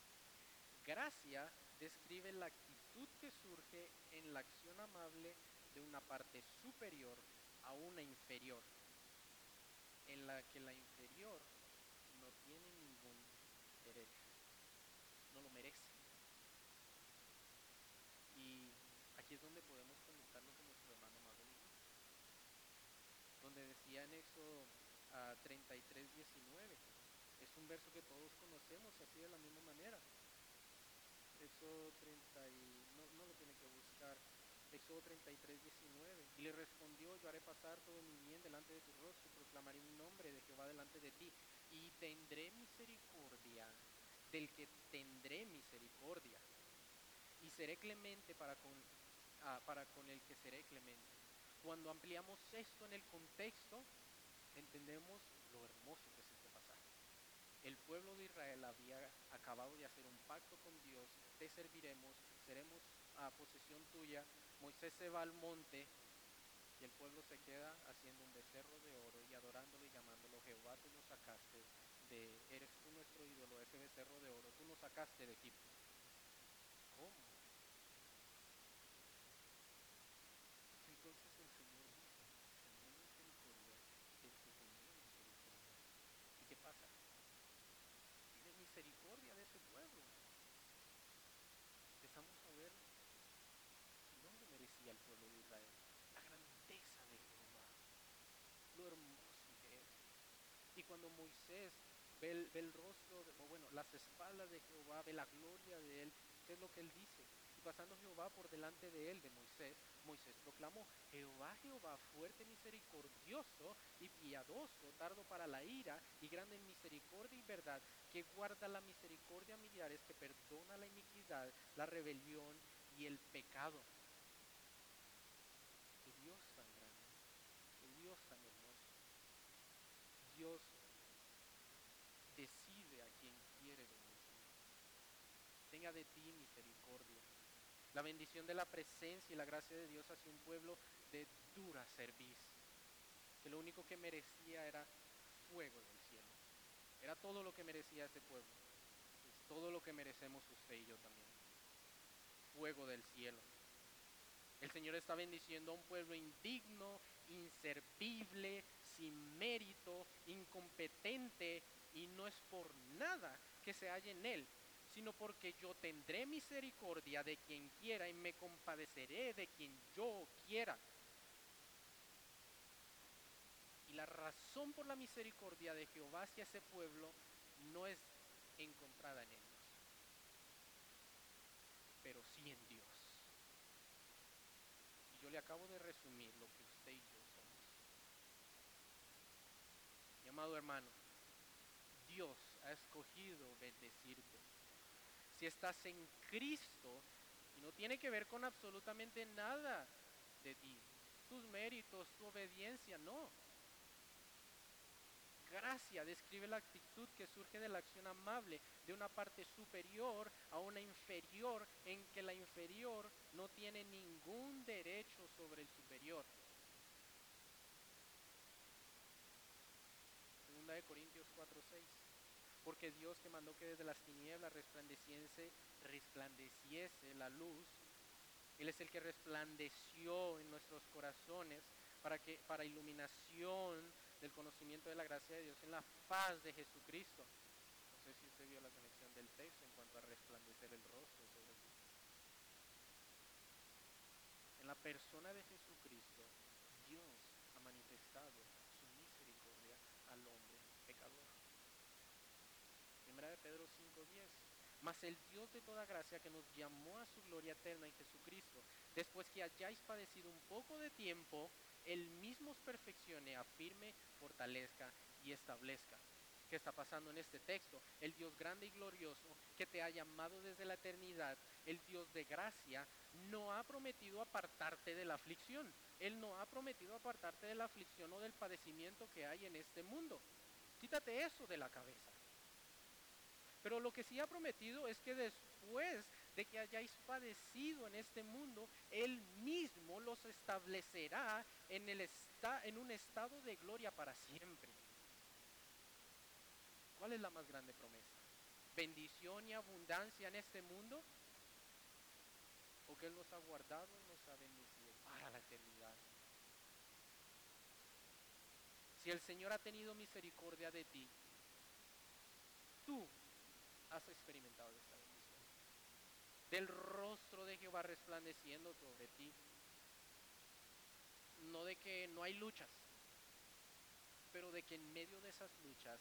Gracia describe la actitud que surge en la acción amable de una parte superior a una inferior, en la que la inferior no tiene ningún derecho, no lo merece. Y donde podemos conectarlo con nuestro hermano donde decía en Éxodo ah, 33, 19, es un verso que todos conocemos así de la misma manera. Éxodo 30 y no, no lo tiene que buscar. Éxodo 33, 19. Y le respondió, yo haré pasar todo mi bien delante de tu rostro proclamaré mi nombre de Jehová delante de ti. Y tendré misericordia del que tendré misericordia. Y seré clemente para con, ah, para con el que seré clemente. Cuando ampliamos esto en el contexto, entendemos lo hermoso que es este pasaje. El pueblo de Israel había acabado de hacer un pacto con Dios, te serviremos, seremos a posesión tuya. Moisés se va al monte y el pueblo se queda haciendo un becerro de oro y adorándolo y llamándolo Jehová, tú nos sacaste de, eres tú nuestro ídolo, ese becerro de oro, tú nos sacaste de Egipto. ¿Cómo? Entonces el Señor dice, tendré misericordia del que tendré misericordia. ¿Y qué pasa? Tiene misericordia de ese pueblo. Empezamos a ver dónde merecía el pueblo de Israel. La grandeza de Jehová. Lo hermoso que es. Y cuando Moisés ve el, rostro, de, o bueno, las espaldas de Jehová, ve la gloria de él, ¿qué es lo que él dice? Y pasando Jehová por delante de él, de Moisés, Moisés proclamó, Jehová, Jehová, fuerte, misericordioso y piadoso, tardo para la ira y grande en misericordia y verdad, que guarda la misericordia a millares, que perdona la iniquidad, la rebelión y el pecado. Dios tan grande, Dios tan hermoso. Dios decide a quien quiere bendecir. De ti misericordia. La bendición de la presencia y la gracia de Dios hacia un pueblo de dura cerviz, que lo único que merecía era fuego del cielo. Era todo lo que merecía ese pueblo. Es todo lo que merecemos usted y yo también. Fuego del cielo. El Señor está bendiciendo a un pueblo indigno, inservible, sin mérito, incompetente, y no es por nada que se halle en él, sino porque yo tendré misericordia de quien quiera y me compadeceré de quien yo quiera. Y la razón por la misericordia de Jehová hacia ese pueblo no es encontrada en ellos, pero sí en Dios. Y yo le acabo de resumir lo que usted y yo somos. Mi amado hermano, Dios ha escogido bendecirte. Si estás en Cristo, no tiene que ver con absolutamente nada de ti, tus méritos, tu obediencia, no. Gracia describe la actitud que surge de la acción amable de una parte superior a una inferior en que la inferior no tiene ningún derecho sobre el superior. Segunda de Corintios 4:6. Porque Dios que mandó que desde las tinieblas resplandeciese, resplandeciese la luz, Él es el que resplandeció en nuestros corazones para que para iluminación del conocimiento de la gracia de Dios en la faz de Jesucristo. No sé si usted vio la conexión del texto en cuanto a resplandecer el rostro sobre ti. En la persona de Jesucristo, Dios ha manifestado su misericordia al hombre pecador. Primera de Pedro 5:10. Mas el Dios de toda gracia que nos llamó a su gloria eterna en Jesucristo, después que hayáis padecido un poco de tiempo, Él mismo os perfeccione, afirme, fortalezca y establezca. ¿Qué está pasando en este texto? El Dios grande y glorioso que te ha llamado desde la eternidad, el Dios de gracia, no ha prometido apartarte de la aflicción. Él no ha prometido apartarte de la aflicción o del padecimiento que hay en este mundo. Quítate eso de la cabeza. Pero lo que sí ha prometido es que después de que hayáis padecido en este mundo, Él mismo los establecerá en, un estado de gloria para siempre. ¿Cuál es la más grande promesa? ¿Bendición y abundancia en este mundo? ¿O que Él nos ha guardado y nos ha bendecido para la eternidad? Si el Señor ha tenido misericordia de ti, tú has experimentado esta bendición. Del rostro de Jehová resplandeciendo sobre ti. No de que no hay luchas, pero de que en medio de esas luchas,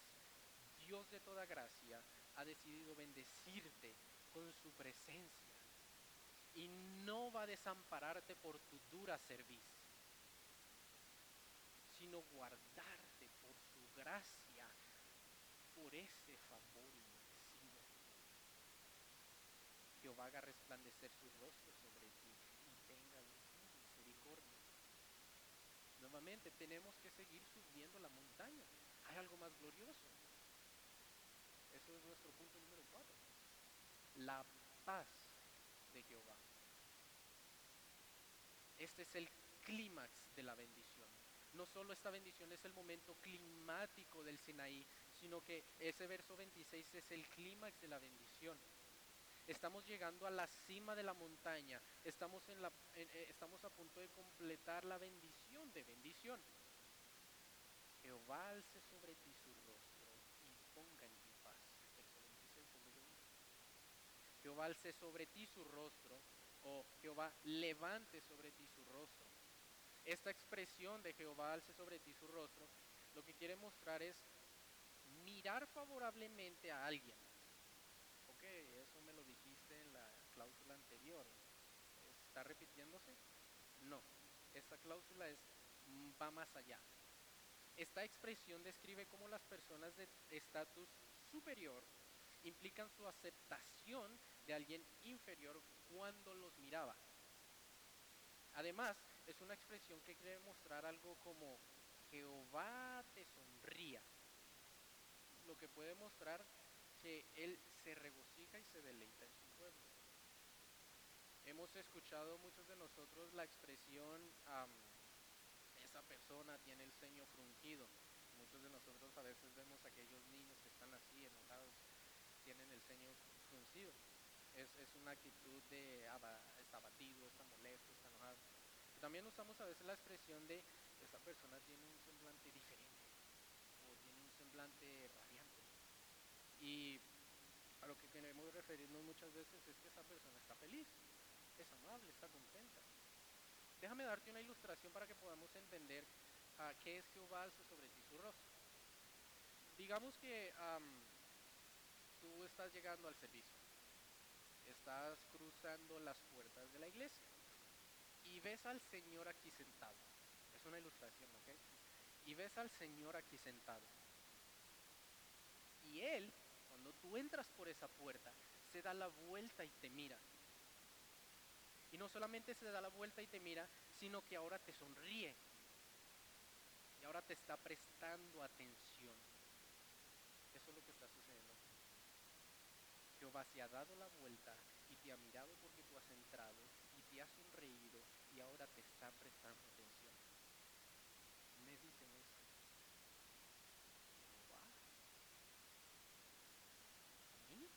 Dios de toda gracia ha decidido bendecirte con su presencia. Y no va a desampararte por tu dura cerviz, sino guardarte por su gracia, por ese favor inmerecido. Jehová haga su rostro sobre ti y tenga misericordia. Nuevamente tenemos que seguir subiendo la montaña. Hay algo más glorioso. eso es nuestro punto número cuatro. La paz de Jehová. Este es el clímax de la bendición. No solo esta bendición es el momento climático del Sinaí, sino que ese verso 26 es el clímax de la bendición. Estamos llegando a la cima de la montaña, estamos, en la, eh, estamos a punto de completar la bendición de bendición. Jehová alce sobre ti su rostro y ponga en ti paz. Verso 26 es lo que dice. Jehová alce sobre ti su rostro o Jehová levante sobre ti su rostro. Esta expresión de Jehová alce sobre ti su rostro, lo que quiere mostrar es mirar favorablemente a alguien. Ok, eso me lo dijiste en la cláusula ¿Está repitiéndose? No, esta cláusula es mm, va más allá. Esta expresión describe cómo las personas de estatus superior implican su aceptación de alguien inferior cuando los miraba. Además, es una expresión que quiere mostrar algo como Jehová te sonría, lo que puede mostrar que Él se regocija y se deleita en su. Hemos escuchado muchos de nosotros la expresión, esa persona tiene el ceño fruncido. Muchos de nosotros a veces vemos a aquellos niños que están así enojados, tienen el ceño fruncido es, una actitud de está abatido, está molesto, está enojado. también usamos a veces la expresión de esa persona tiene un semblante diferente o tiene un semblante radiante. Y a lo que queremos referirnos muchas veces es que esa persona está feliz, es amable, está contenta. Déjame darte una ilustración para que podamos entender a qué es Jehová sobre ti su rostro. Digamos que tú estás llegando al servicio estás cruzando las puertas de la iglesia y ves al Señor aquí sentado. Es una ilustración, ¿ok? Y ves al Señor aquí sentado. Y Él, cuando tú entras por esa puerta, se da la vuelta y te mira. Y no solamente se da la vuelta y te mira, sino que ahora te sonríe. Y ahora te está prestando atención. Eso es lo que está sucediendo. Jehová se ha dado la vuelta y te ha mirado porque tú has entrado y te ha sonreído y ahora te está prestando atención. Me dicen esto. Jehová. ¿A mí?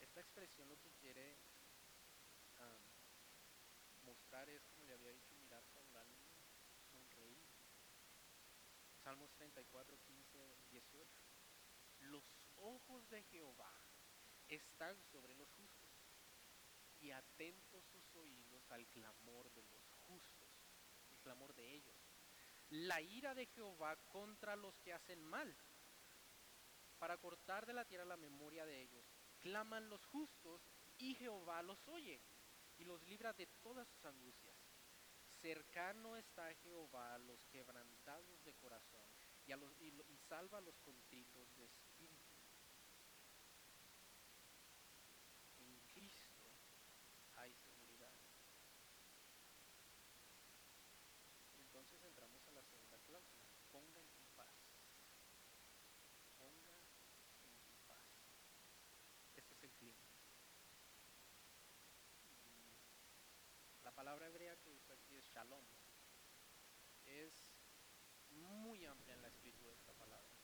Esta expresión lo que quiere mostrar es, como le había dicho, mirar favorablemente, sonreír. Salmos 34, 15, 18. Los ojos de Jehová están sobre los justos y atentos sus oídos al clamor de los justos, el clamor de ellos. La ira de Jehová contra los que hacen mal, para cortar de la tierra la memoria de ellos. Claman los justos y Jehová los oye y los libra de todas sus angustias. Cercano está Jehová a los quebrantados de corazón y, salva a los contritos de espíritu. En Cristo hay seguridad. Y entonces entramos a la segunda cláusula. Ponga en ti paz. Ponga en ti paz. Este es el clímax. La palabra hebrea que usa aquí es shalom. Es muy amplia en la escritura esta palabra.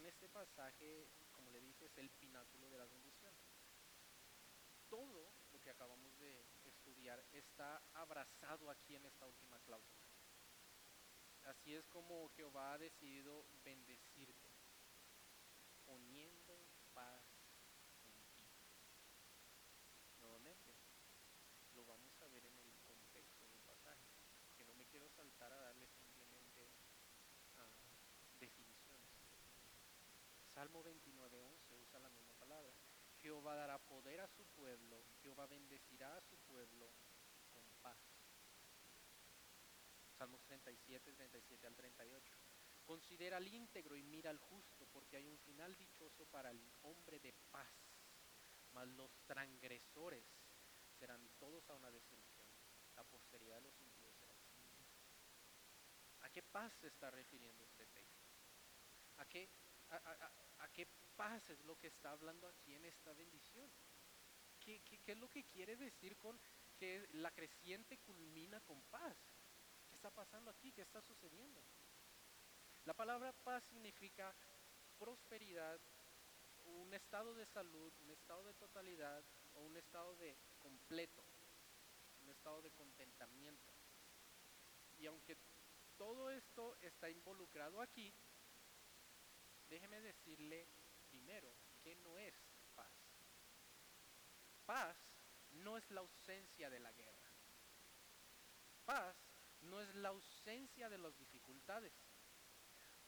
En este pasaje, como le dije, es el pináculo de las bendiciones. Todo lo que acabamos de estudiar está abrazado aquí en esta última cláusula. Así es como Jehová ha decidido bendecirte, poniendo paz en ti. Nuevamente, lo vamos a ver en el contexto del pasaje, que no me quiero saltar a darle simplemente definiciones. Salmo 29.11 usa la misma palabra. Jehová dará poder a su pueblo, Jehová bendecirá a su pueblo con paz. Salmos 37, 37 al 38. Considera al íntegro y mira al justo, porque hay un final dichoso para el hombre de paz, mas los transgresores serán todos a una destrucción. La posteridad de los impíos será. ¿A qué paz se está refiriendo este texto? ¿A qué, a, qué paz es lo que está hablando aquí en esta bendición? ¿Qué, qué- qué es lo que quiere decir con que la creciente culmina con paz? ¿Qué está pasando aquí? ¿Qué está sucediendo? La palabra paz significa prosperidad, un estado de salud, un estado de totalidad o un estado de completo, un estado de contentamiento. Y aunque todo esto está involucrado aquí, déjeme decirle primero que no es paz. Paz no es la ausencia de la guerra. Paz no es la ausencia de las dificultades.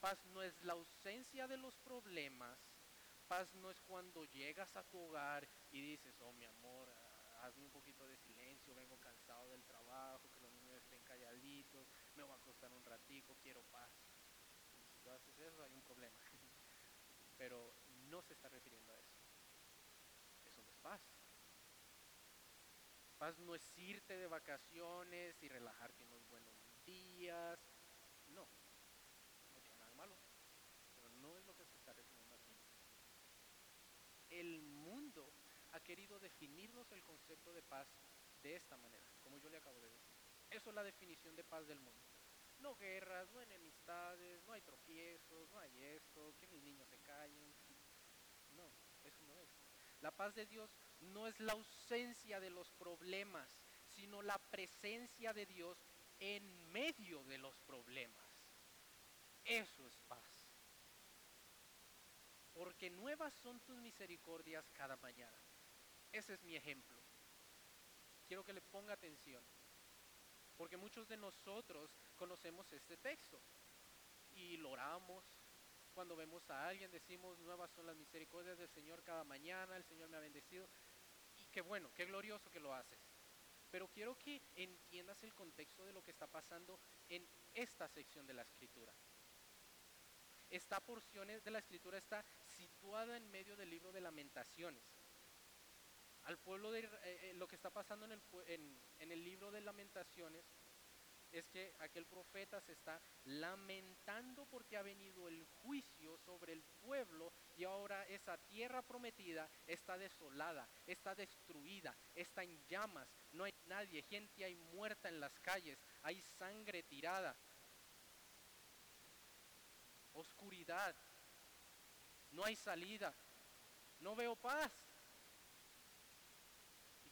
Paz no es la ausencia de los problemas. Paz no es cuando llegas a tu hogar y dices, oh mi amor, hazme un poquito de silencio, vengo cansado del trabajo, que los niños estén calladitos, me voy a acostar un ratico, quiero paz. Si tú haces eso, hay un problema. Pero no se está refiriendo a eso. Eso no es paz. Paz no es irte de vacaciones y relajarte unos buenos días. No, no tiene nada malo. Pero no es lo que se está refiriendo aquí. El mundo ha querido definirnos el concepto de paz de esta manera, como yo le acabo de decir. Eso es la definición de paz del mundo. No guerras, no enemistades, no hay tropiezos, no hay esto, que mis niños se callen. No, eso no es. La paz de Dios no es la ausencia de los problemas, sino la presencia de Dios en medio de los problemas. Eso es paz. Porque nuevas son tus misericordias cada mañana. Ese es mi ejemplo. Quiero que le ponga atención. Porque muchos de nosotros conocemos este texto y lo oramos. Cuando vemos a alguien decimos, nuevas son las misericordias del Señor cada mañana, el Señor me ha bendecido. Y qué bueno, qué glorioso que lo haces. Pero quiero que entiendas el contexto de lo que está pasando en esta sección de la escritura. Esta porción de la escritura está situada en medio del libro de lamentaciones. Al pueblo de eh, eh, lo que está pasando en el libro de lamentaciones es que aquel profeta se está lamentando porque ha venido el juicio sobre el pueblo y ahora esa tierra prometida está desolada, está destruida, está en llamas, no hay nadie, gente hay muerta en las calles, hay sangre tirada, oscuridad, no hay salida, no veo paz.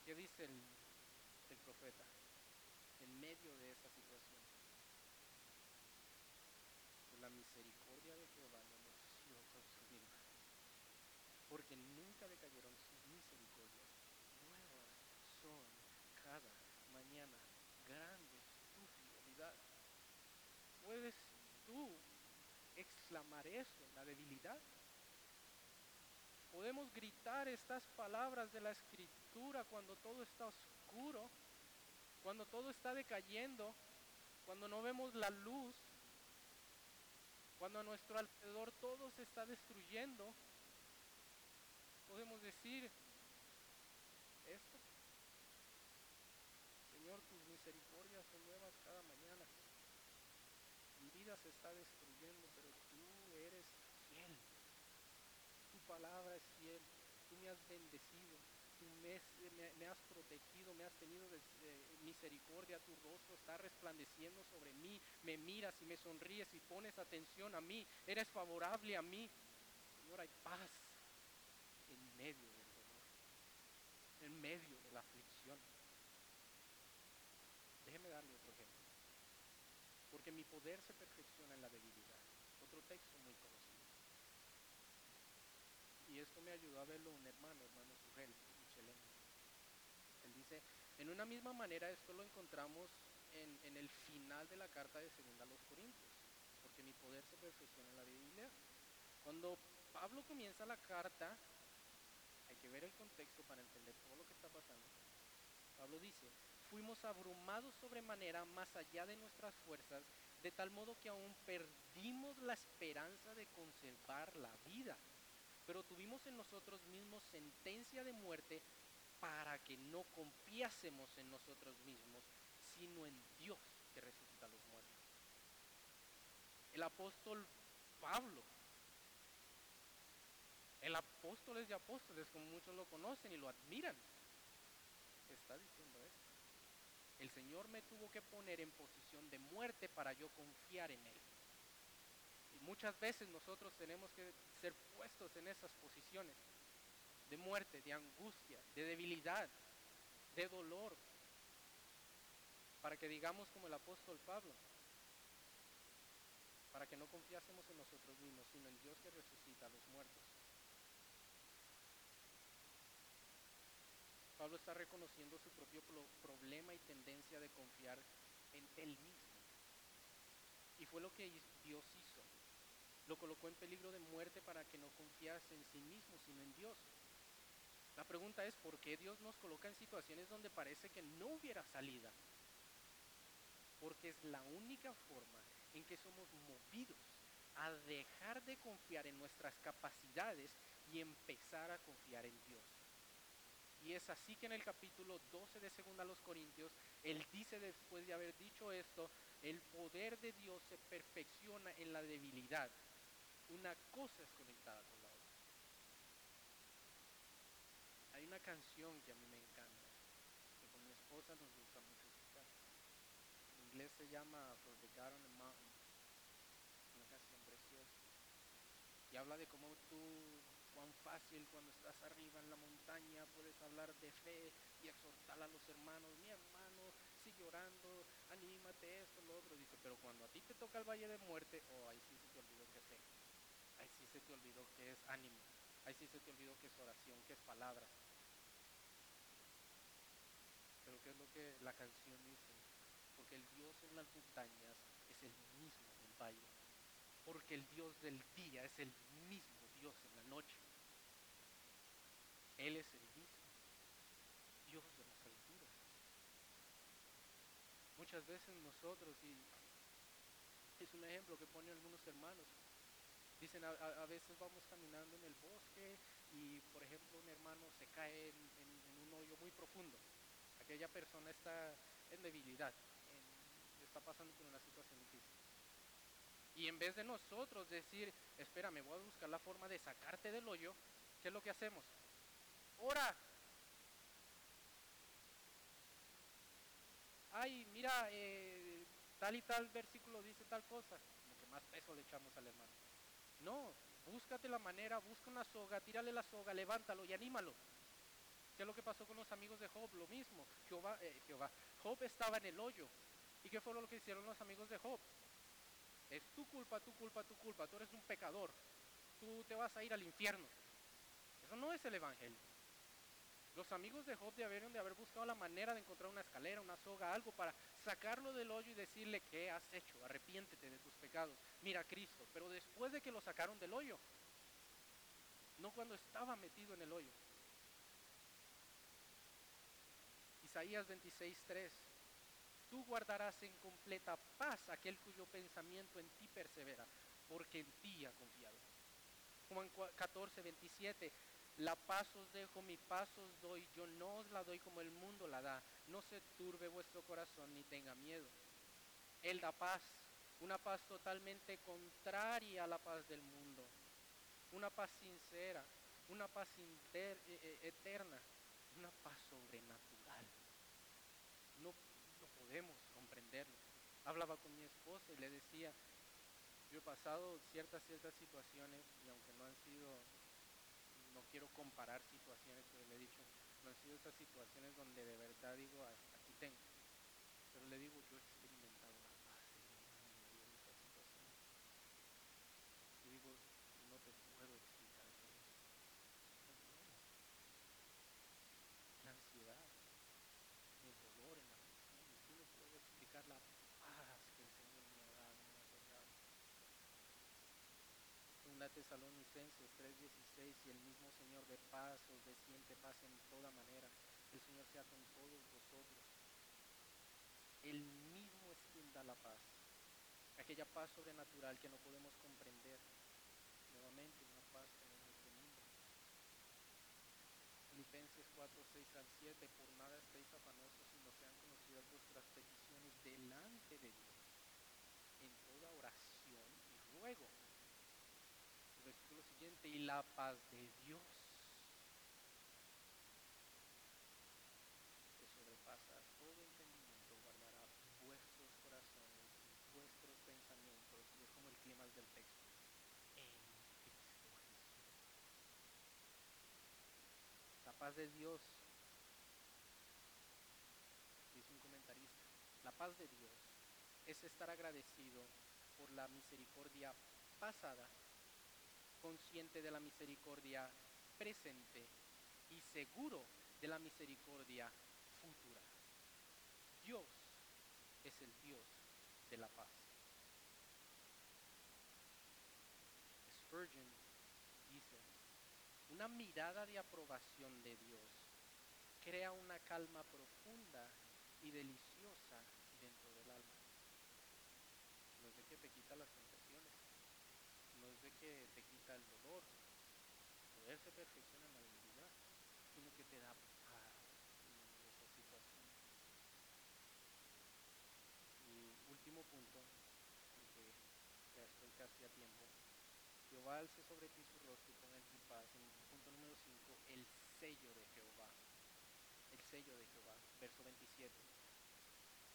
¿Y qué dice el, profeta? En medio de esa situación. La misericordia de Jehová no hemos sido consumidos. Porque nunca decayeron sus misericordias. Nuevas son cada mañana. Grande es tu fidelidad. ¿Puedes tú exclamar eso la debilidad? Podemos gritar estas palabras de la escritura cuando todo está oscuro, cuando todo está decayendo, cuando no vemos la luz, cuando a nuestro alrededor todo se está destruyendo. Podemos decir esto. Señor, tus misericordias son nuevas cada mañana. Mi vida se está destruyendo, tú eres fiel. Tu palabra es fiel. Tú me has bendecido. Tú has- me- me has protegido, me has tenido des- eh, misericordia. Tu rostro está resplandeciendo sobre mí. Me miras y me sonríes y pones atención a mí. Eres favorable a mí. Señor, hay paz en medio del dolor, en medio de la aflicción. Déjeme darle otro ejemplo. Porque mi poder se perfecciona en la debilidad. Otro texto muy conocido. Y esto me ayudó a verlo un hermano, hermano Sugel, chileno. Él dice, en una misma manera esto lo encontramos en, el final de la carta de segunda a los Corintios. Porque mi poder se perfecciona en la debilidad. Cuando Pablo comienza la carta, hay que ver el contexto para entender todo lo que está pasando. Pablo dice, fuimos abrumados sobremanera más allá de nuestras fuerzas, de tal modo que aún perdimos la esperanza de conservar la vida. Pero tuvimos en nosotros mismos sentencia de muerte para que no confiásemos en nosotros mismos, sino en Dios que resucita a los muertos. El apóstol Pablo. El apóstol es de apóstoles, como muchos lo conocen y lo admiran. Está diciendo esto. El Señor me tuvo que poner en posición de muerte para yo confiar en Él. Y muchas veces nosotros tenemos que ser en esas posiciones de muerte, de angustia, de debilidad, de dolor, para que digamos como el apóstol Pablo, para que no confiásemos en nosotros mismos, sino en Dios que resucita a los muertos. Pablo está reconociendo su propio problema y tendencia de confiar en él mismo. Y fue lo que Dios hizo. Lo colocó en peligro de muerte para que no confiase en sí mismo, sino en Dios. La pregunta es, ¿por qué Dios nos coloca en situaciones donde parece que no hubiera salida? Porque es la única forma en que somos movidos a dejar de confiar en nuestras capacidades y empezar a confiar en Dios. Y es así que en el capítulo 12 de Segunda a los Corintios, él dice después de haber dicho esto, el poder de Dios se perfecciona en la debilidad. Una cosa es conectada con la otra. Hay una canción que a mí me encanta, que con mi esposa nos gusta mucho escuchar. En inglés se llama For the God on the Mountain. Una canción preciosa. Y habla de cómo tú cuán fácil cuando estás arriba en la montaña puedes hablar de fe y exhortar a los hermanos, mi hermano, sigue orando, anímate esto, lo otro. Dice, pero cuando a ti te toca el valle de muerte, oh, ahí sí se te olvidó que fe. Ahí sí se te olvidó que es ánimo. Ahí sí se te olvidó que es oración, que es palabra. Pero ¿qué es lo que la canción dice? Porque el Dios en las montañas es el mismo en valle. Porque el Dios del día es el mismo Dios en la noche. Él es el mismo Dios de las alturas. Muchas veces nosotros, y es un ejemplo que ponen algunos hermanos, dicen a, veces vamos caminando en el bosque y por ejemplo un hermano se cae en, un hoyo muy profundo. Aquella persona está en debilidad, está pasando por una situación difícil. Y en vez de nosotros decir, espera, me voy a buscar la forma de sacarte del hoyo, ¿qué es lo que hacemos? Ora. Ay, mira, eh, tal y tal versículo dice tal cosa. Como que más peso le echamos al hermano. No, búscate la manera, busca una soga, tírale la soga, levántalo y anímalo. ¿Qué es lo que pasó con los amigos de Job? Lo mismo. Jehová, eh, Jehová. Job estaba en el hoyo. ¿Y qué fue lo que hicieron los amigos de Job? Es tu culpa, tu culpa, tu culpa. Tú eres un pecador. Tú te vas a ir al infierno. Eso no es el Evangelio. Los amigos de Job debieron de haber buscado la manera de encontrar una escalera, una soga, algo para sacarlo del hoyo y decirle, ¿qué has hecho? Arrepiéntete de tus pecados. Mira Cristo. Pero después de que lo sacaron del hoyo, no cuando estaba metido en el hoyo. Isaías 26.3 Tú guardarás en completa paz aquel cuyo pensamiento en ti persevera, porque en ti ha confiado. Juan 14, 27. La paz os dejo, mi paz os doy, yo no os la doy como el mundo la da. No se turbe vuestro corazón ni tenga miedo. Él da paz, una paz totalmente contraria a la paz del mundo. Una paz sincera, una paz e, e, eterna, una paz sobrenatural. No podemos comprenderlo. Hablaba con mi esposa y le decía, yo he pasado ciertas, ciertas situaciones y aunque no han sido, no quiero comparar situaciones, pero le he dicho, no han sido esas situaciones donde de verdad digo, aquí tengo. Pero le digo, yo he experimentado la paz de Dios en medio de esas situaciones. Y digo, no te puedo explicar qué es. No puedo. La ansiedad, el dolor en la la paz que el Señor me ha dado, me ha otorgado. Segunda Tesalonicenses 3:16, y el mismo Señor de paz os dé siempre paz en toda manera. El Señor sea con todos vosotros. El mismo es quien da la paz. Aquella paz sobrenatural que no podemos comprender. Nuevamente, una paz que no es este mundo. Filipenses 4, 6 al 7, por nada estéis afanosos, sino sean conocidas vuestras peticiones delante de Dios, en toda oración el versículo y la paz de Dios, que sobrepasa todo entendimiento, guardará vuestros corazones y vuestros pensamientos, y es como el clima del texto, en Cristo Jesús. La paz de Dios, dice un comentarista, la paz de Dios es estar agradecido por la misericordia pasada, consciente de la misericordia presente y seguro de la misericordia futura. Dios es el Dios de la paz. Spurgeon dice, una mirada de aprobación de Dios crea una calma profunda y deliciosa dentro del alma. No es de que te quita las tentaciones, de que te quita el dolor, poder se perfecciona en la debilidad, sino que te da paz en esa situación. Y último punto, porque ya estoy casi a tiempo. Jehová alce sobre ti su rostro y ponga en ti paz. En punto número 5, el sello de Jehová. El sello de Jehová. Verso 27.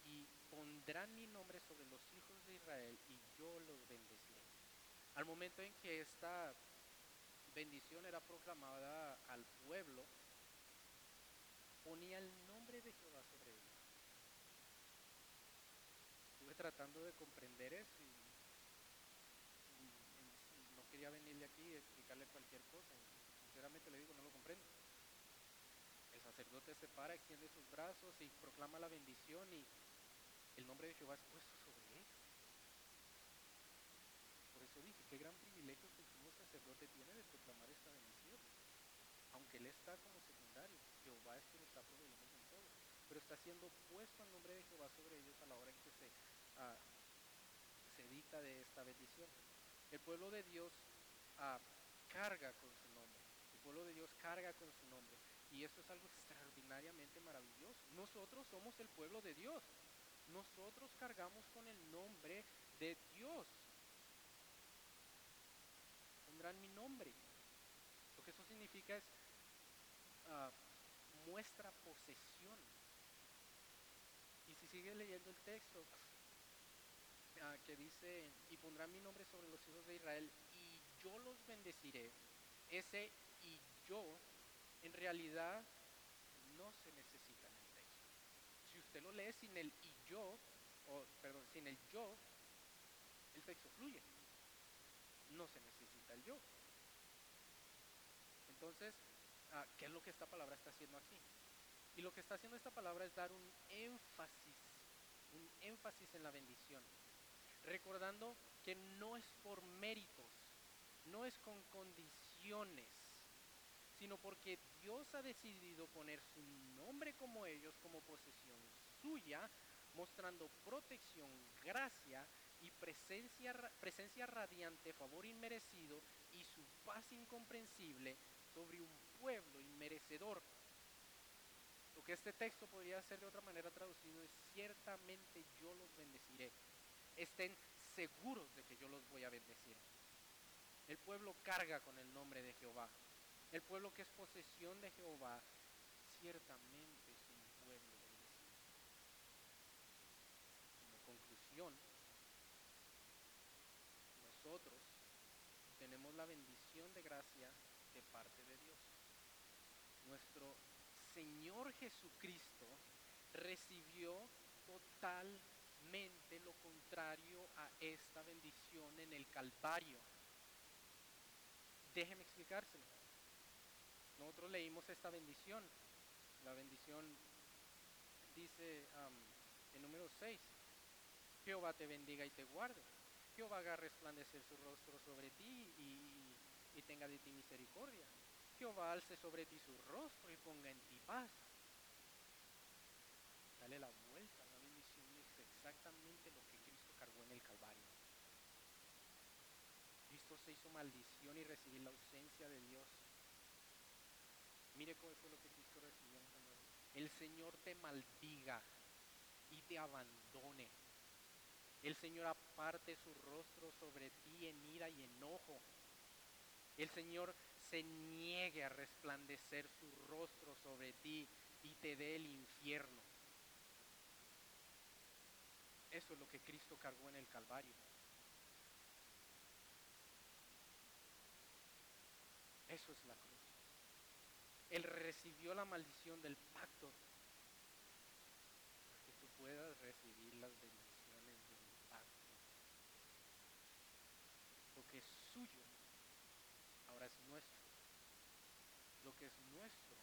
Y pondrán mi nombre sobre los hijos de Israel y yo los bendeciré. Al momento en que esta bendición era proclamada al pueblo, ponía el nombre de Jehová sobre ellos. Estuve tratando de comprender eso y no quería venirle aquí y explicarle cualquier cosa. Sinceramente le digo, no lo comprendo. El sacerdote se para, extiende sus brazos y proclama la bendición y el nombre de Jehová es puesto sobre ellos. Por eso dije, qué gran privilegio que el sumo sacerdote tiene de proclamar esta bendición. Aunque él está como secundario, Jehová es quien está proveyendo con todo. Pero está siendo puesto el nombre de Jehová sobre ellos a la hora en que se, uh, de esta bendición. El pueblo de Dios uh, carga con su nombre. El pueblo de Dios carga con su nombre. Y eso es algo extraordinariamente maravilloso. Nosotros somos el pueblo de Dios. Nosotros cargamos con el nombre de Dios. Mi nombre. Lo que eso significa es uh, muestra posesión. Y si sigue leyendo el texto uh, que dice, y pondrán mi nombre sobre los hijos de Israel y yo los bendeciré, ese y yo en realidad no se necesita en el texto. Si usted lo lee sin el y yo, o perdón, sin el yo, el texto fluye. No se necesita yo. Entonces, uh, ¿qué es lo que esta palabra está haciendo aquí? Y lo que está haciendo esta palabra es dar un énfasis, un énfasis en la bendición. Recordando que no es por méritos, no es con condiciones, sino porque Dios ha decidido poner su nombre como ellos, como posesión suya, mostrando protección, gracia y presencia, presencia radiante, favor inmerecido y su paz incomprensible sobre un pueblo inmerecedor. Lo que este texto podría ser de otra manera traducido es, ciertamente yo los bendeciré. Estén seguros de que yo los voy a bendecir. El pueblo carga con el nombre de Jehová. El pueblo que es posesión de Jehová, ciertamente es un pueblo bendecido. Como conclusión, nosotros tenemos la bendición de gracia de parte de Dios. Nuestro Señor Jesucristo recibió totalmente lo contrario a esta bendición en el Calvario. Déjeme explicárselo. Nosotros leímos esta bendición. La bendición dice en número 6, Jehová te bendiga y te guarde. Jehová haga resplandecer su rostro sobre ti y, y, tenga de ti misericordia. Jehová alce sobre ti su rostro y ponga en ti paz. Dale la vuelta, la bendición es exactamente lo que Cristo cargó en el Calvario. Cristo se hizo maldición y recibir la ausencia de Dios. Mire cómo fue lo que Cristo recibió en Calvario. El Señor te maldiga y te abandone. El Señor aparte su rostro sobre ti en ira y enojo. El Señor se niegue a resplandecer su rostro sobre ti y te dé el infierno. Eso es lo que Cristo cargó en el Calvario. Eso es la cruz. Él recibió la maldición del pacto para que tú puedas recibir las bendiciones del pacto. Lo que es suyo ahora es nuestro. Lo que es nuestro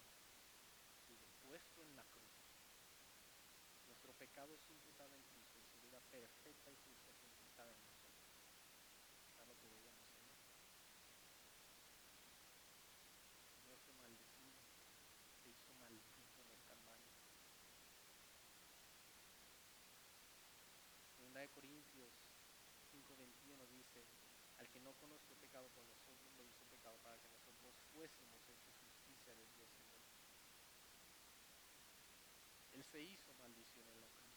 puesto en la cruz. Nuestro pecado es imputado en Cristo y su vida perfecta y justa es imputada en nosotros. ¿Sabes lo que veíamos Señor fue maldecido, se hizo maldito en el Calvario. Segunda de Corintios 5:21 dice, al que no conoció pecado hizo para que nosotros fuésemos hechos justicia de Dios en él. Se hizo maldición en la cruz.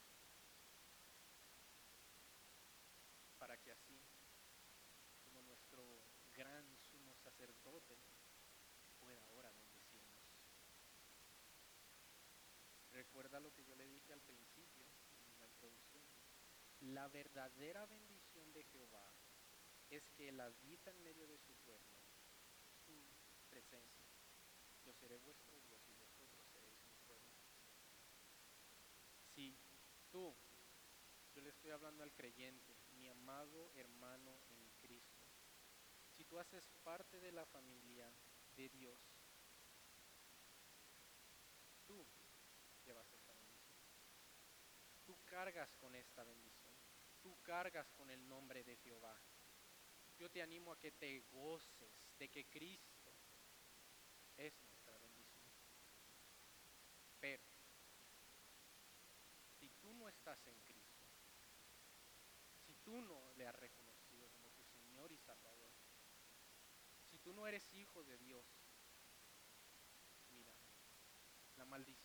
Para que así, como nuestro gran sumo sacerdote, pueda ahora bendecirnos. Recuerda lo que yo le dije al principio, en la introducción. La verdadera bendición de Jehová es que Él habita en medio de su pueblo, presencia. Yo seré vuestro Dios y vosotros seréis mi pueblo. Si tú, yo le estoy hablando al creyente, mi amado hermano en Cristo, si tú haces parte de la familia de Dios, tú llevas esta bendición. Tú cargas con esta bendición. Tú cargas con el nombre de Jehová. Yo te animo a que te goces de que Cristo es nuestra bendición. Pero si tú no estás en Cristo, si tú no le has reconocido como tu Señor y Salvador, si tú no eres hijo de Dios, mira, la maldición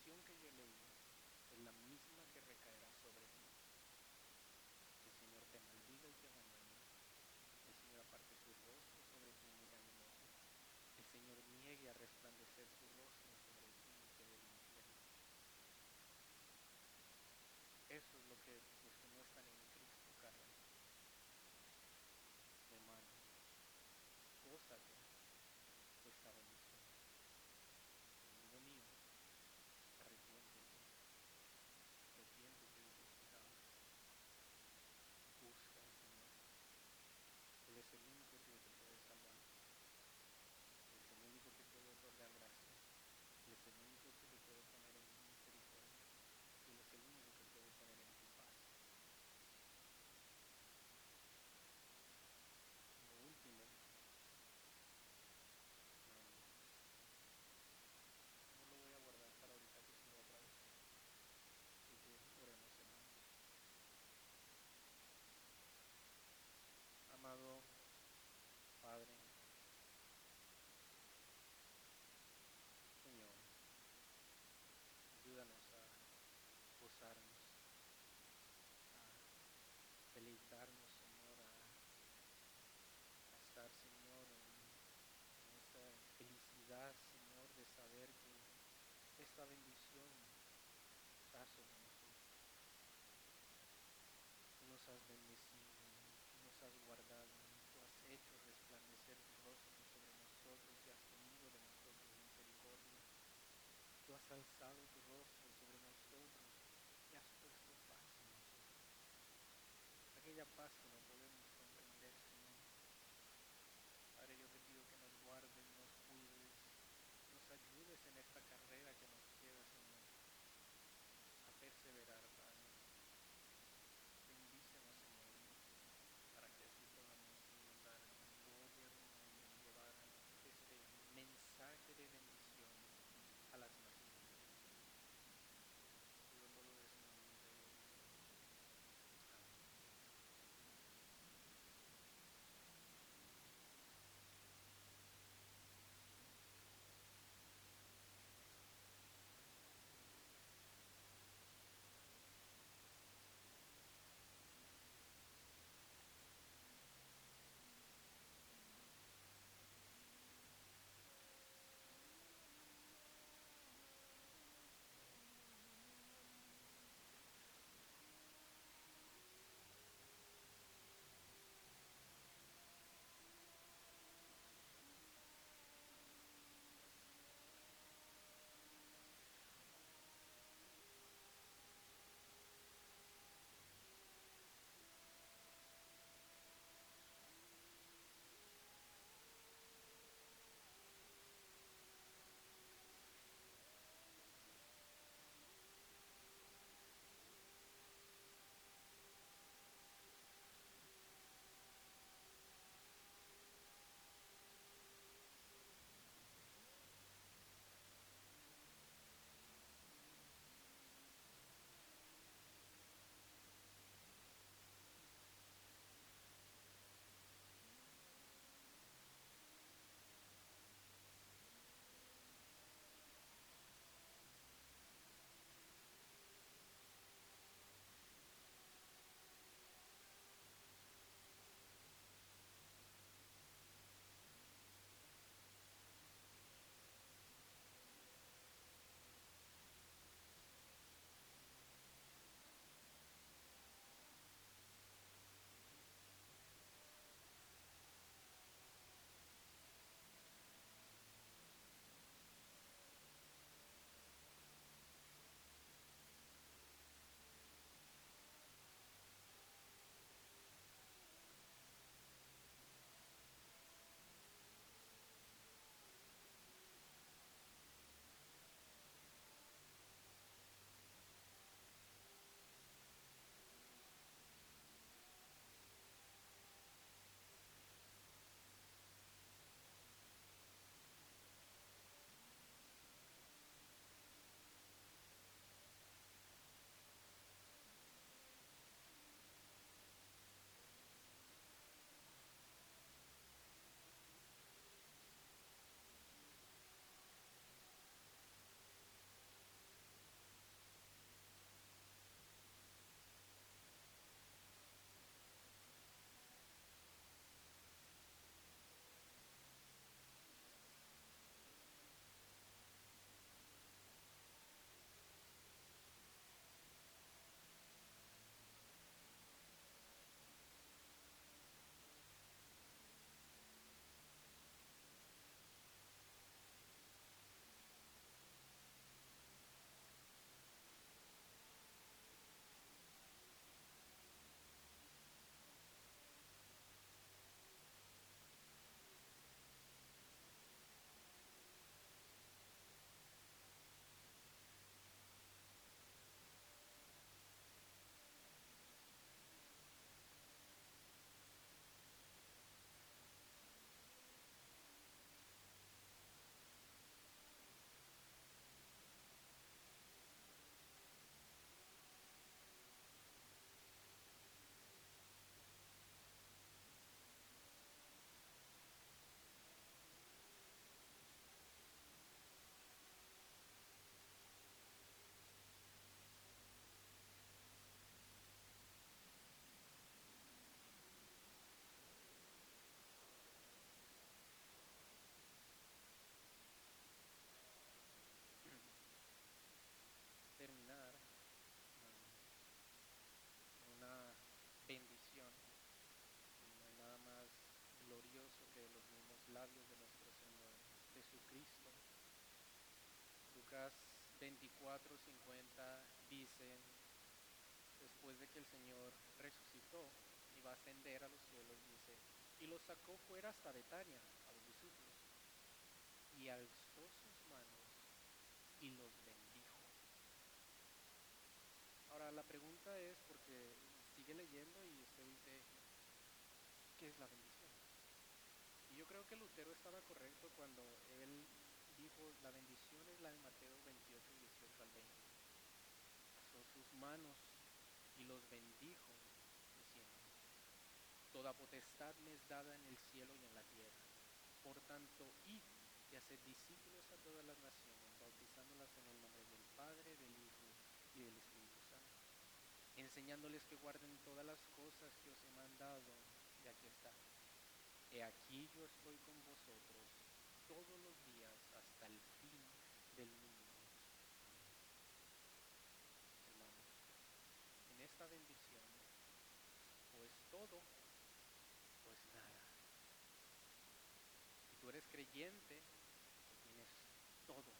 24, 50 dice, después de que el Señor resucitó y va a ascender a los cielos, dice, y los sacó fuera hasta Betania, a los discípulos, y alzó sus manos y los bendijo. Ahora la pregunta es, porque sigue leyendo y usted dice, ¿qué es la bendición? Y yo creo que Lutero estaba correcto cuando él dijo, la bendición es la de Mateo 28, 18 al 20. Alzó sus manos y los bendijo, diciendo, Toda potestad me es dada en el cielo y en la tierra. Por tanto, id y haced discípulos a todas las naciones, bautizándolas en el nombre del Padre, del Hijo y del Espíritu Santo, enseñándoles que guarden todas las cosas que os he mandado, y aquí está. He aquí yo estoy con vosotros todos los días hasta el fin del mundo. Amén. En esta bendición, o es todo, o es nada. Si tú eres creyente, tienes todo,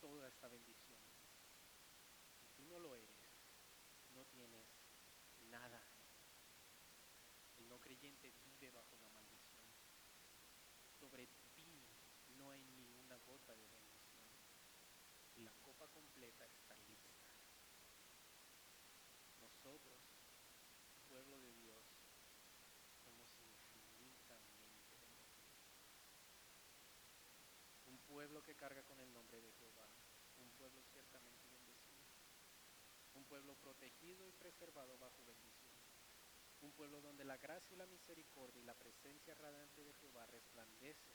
toda esta bendición. Si tú no lo eres, no tienes nada. El no creyente vive bajo una maldición. Sobre ti no hay de. La copa completa está. Nosotros, pueblo de Dios, somos infinitamente bendecidos. Un pueblo que carga con el nombre de Jehová, un pueblo ciertamente bendecido, un pueblo protegido y preservado bajo bendición, un pueblo donde la gracia y la misericordia y la presencia radiante de Jehová resplandece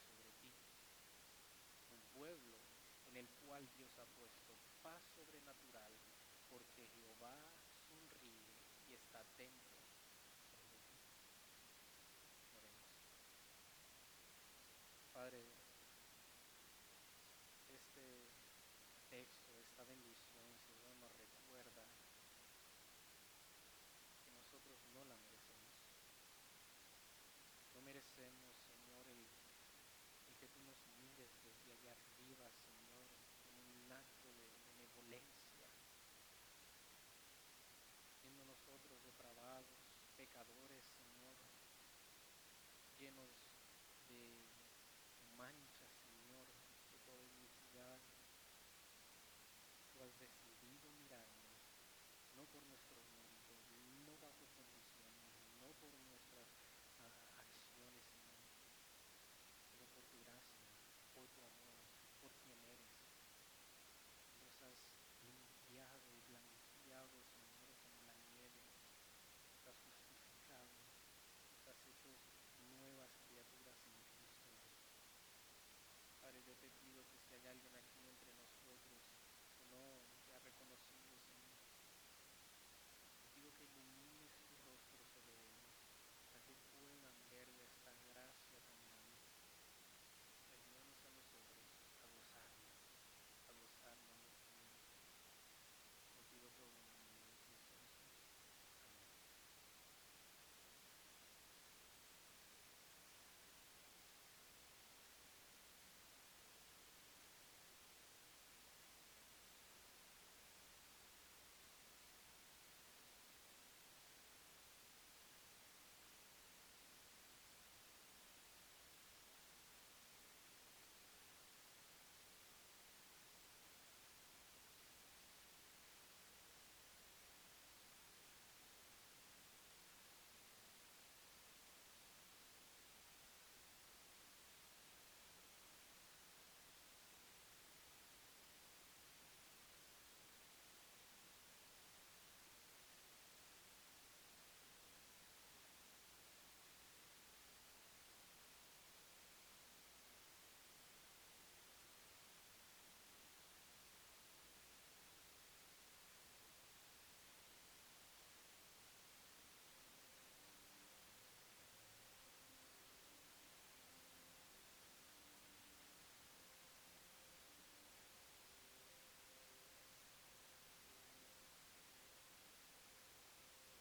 pueblo en el cual Dios ha puesto paz sobrenatural, porque Jehová sonríe y está atento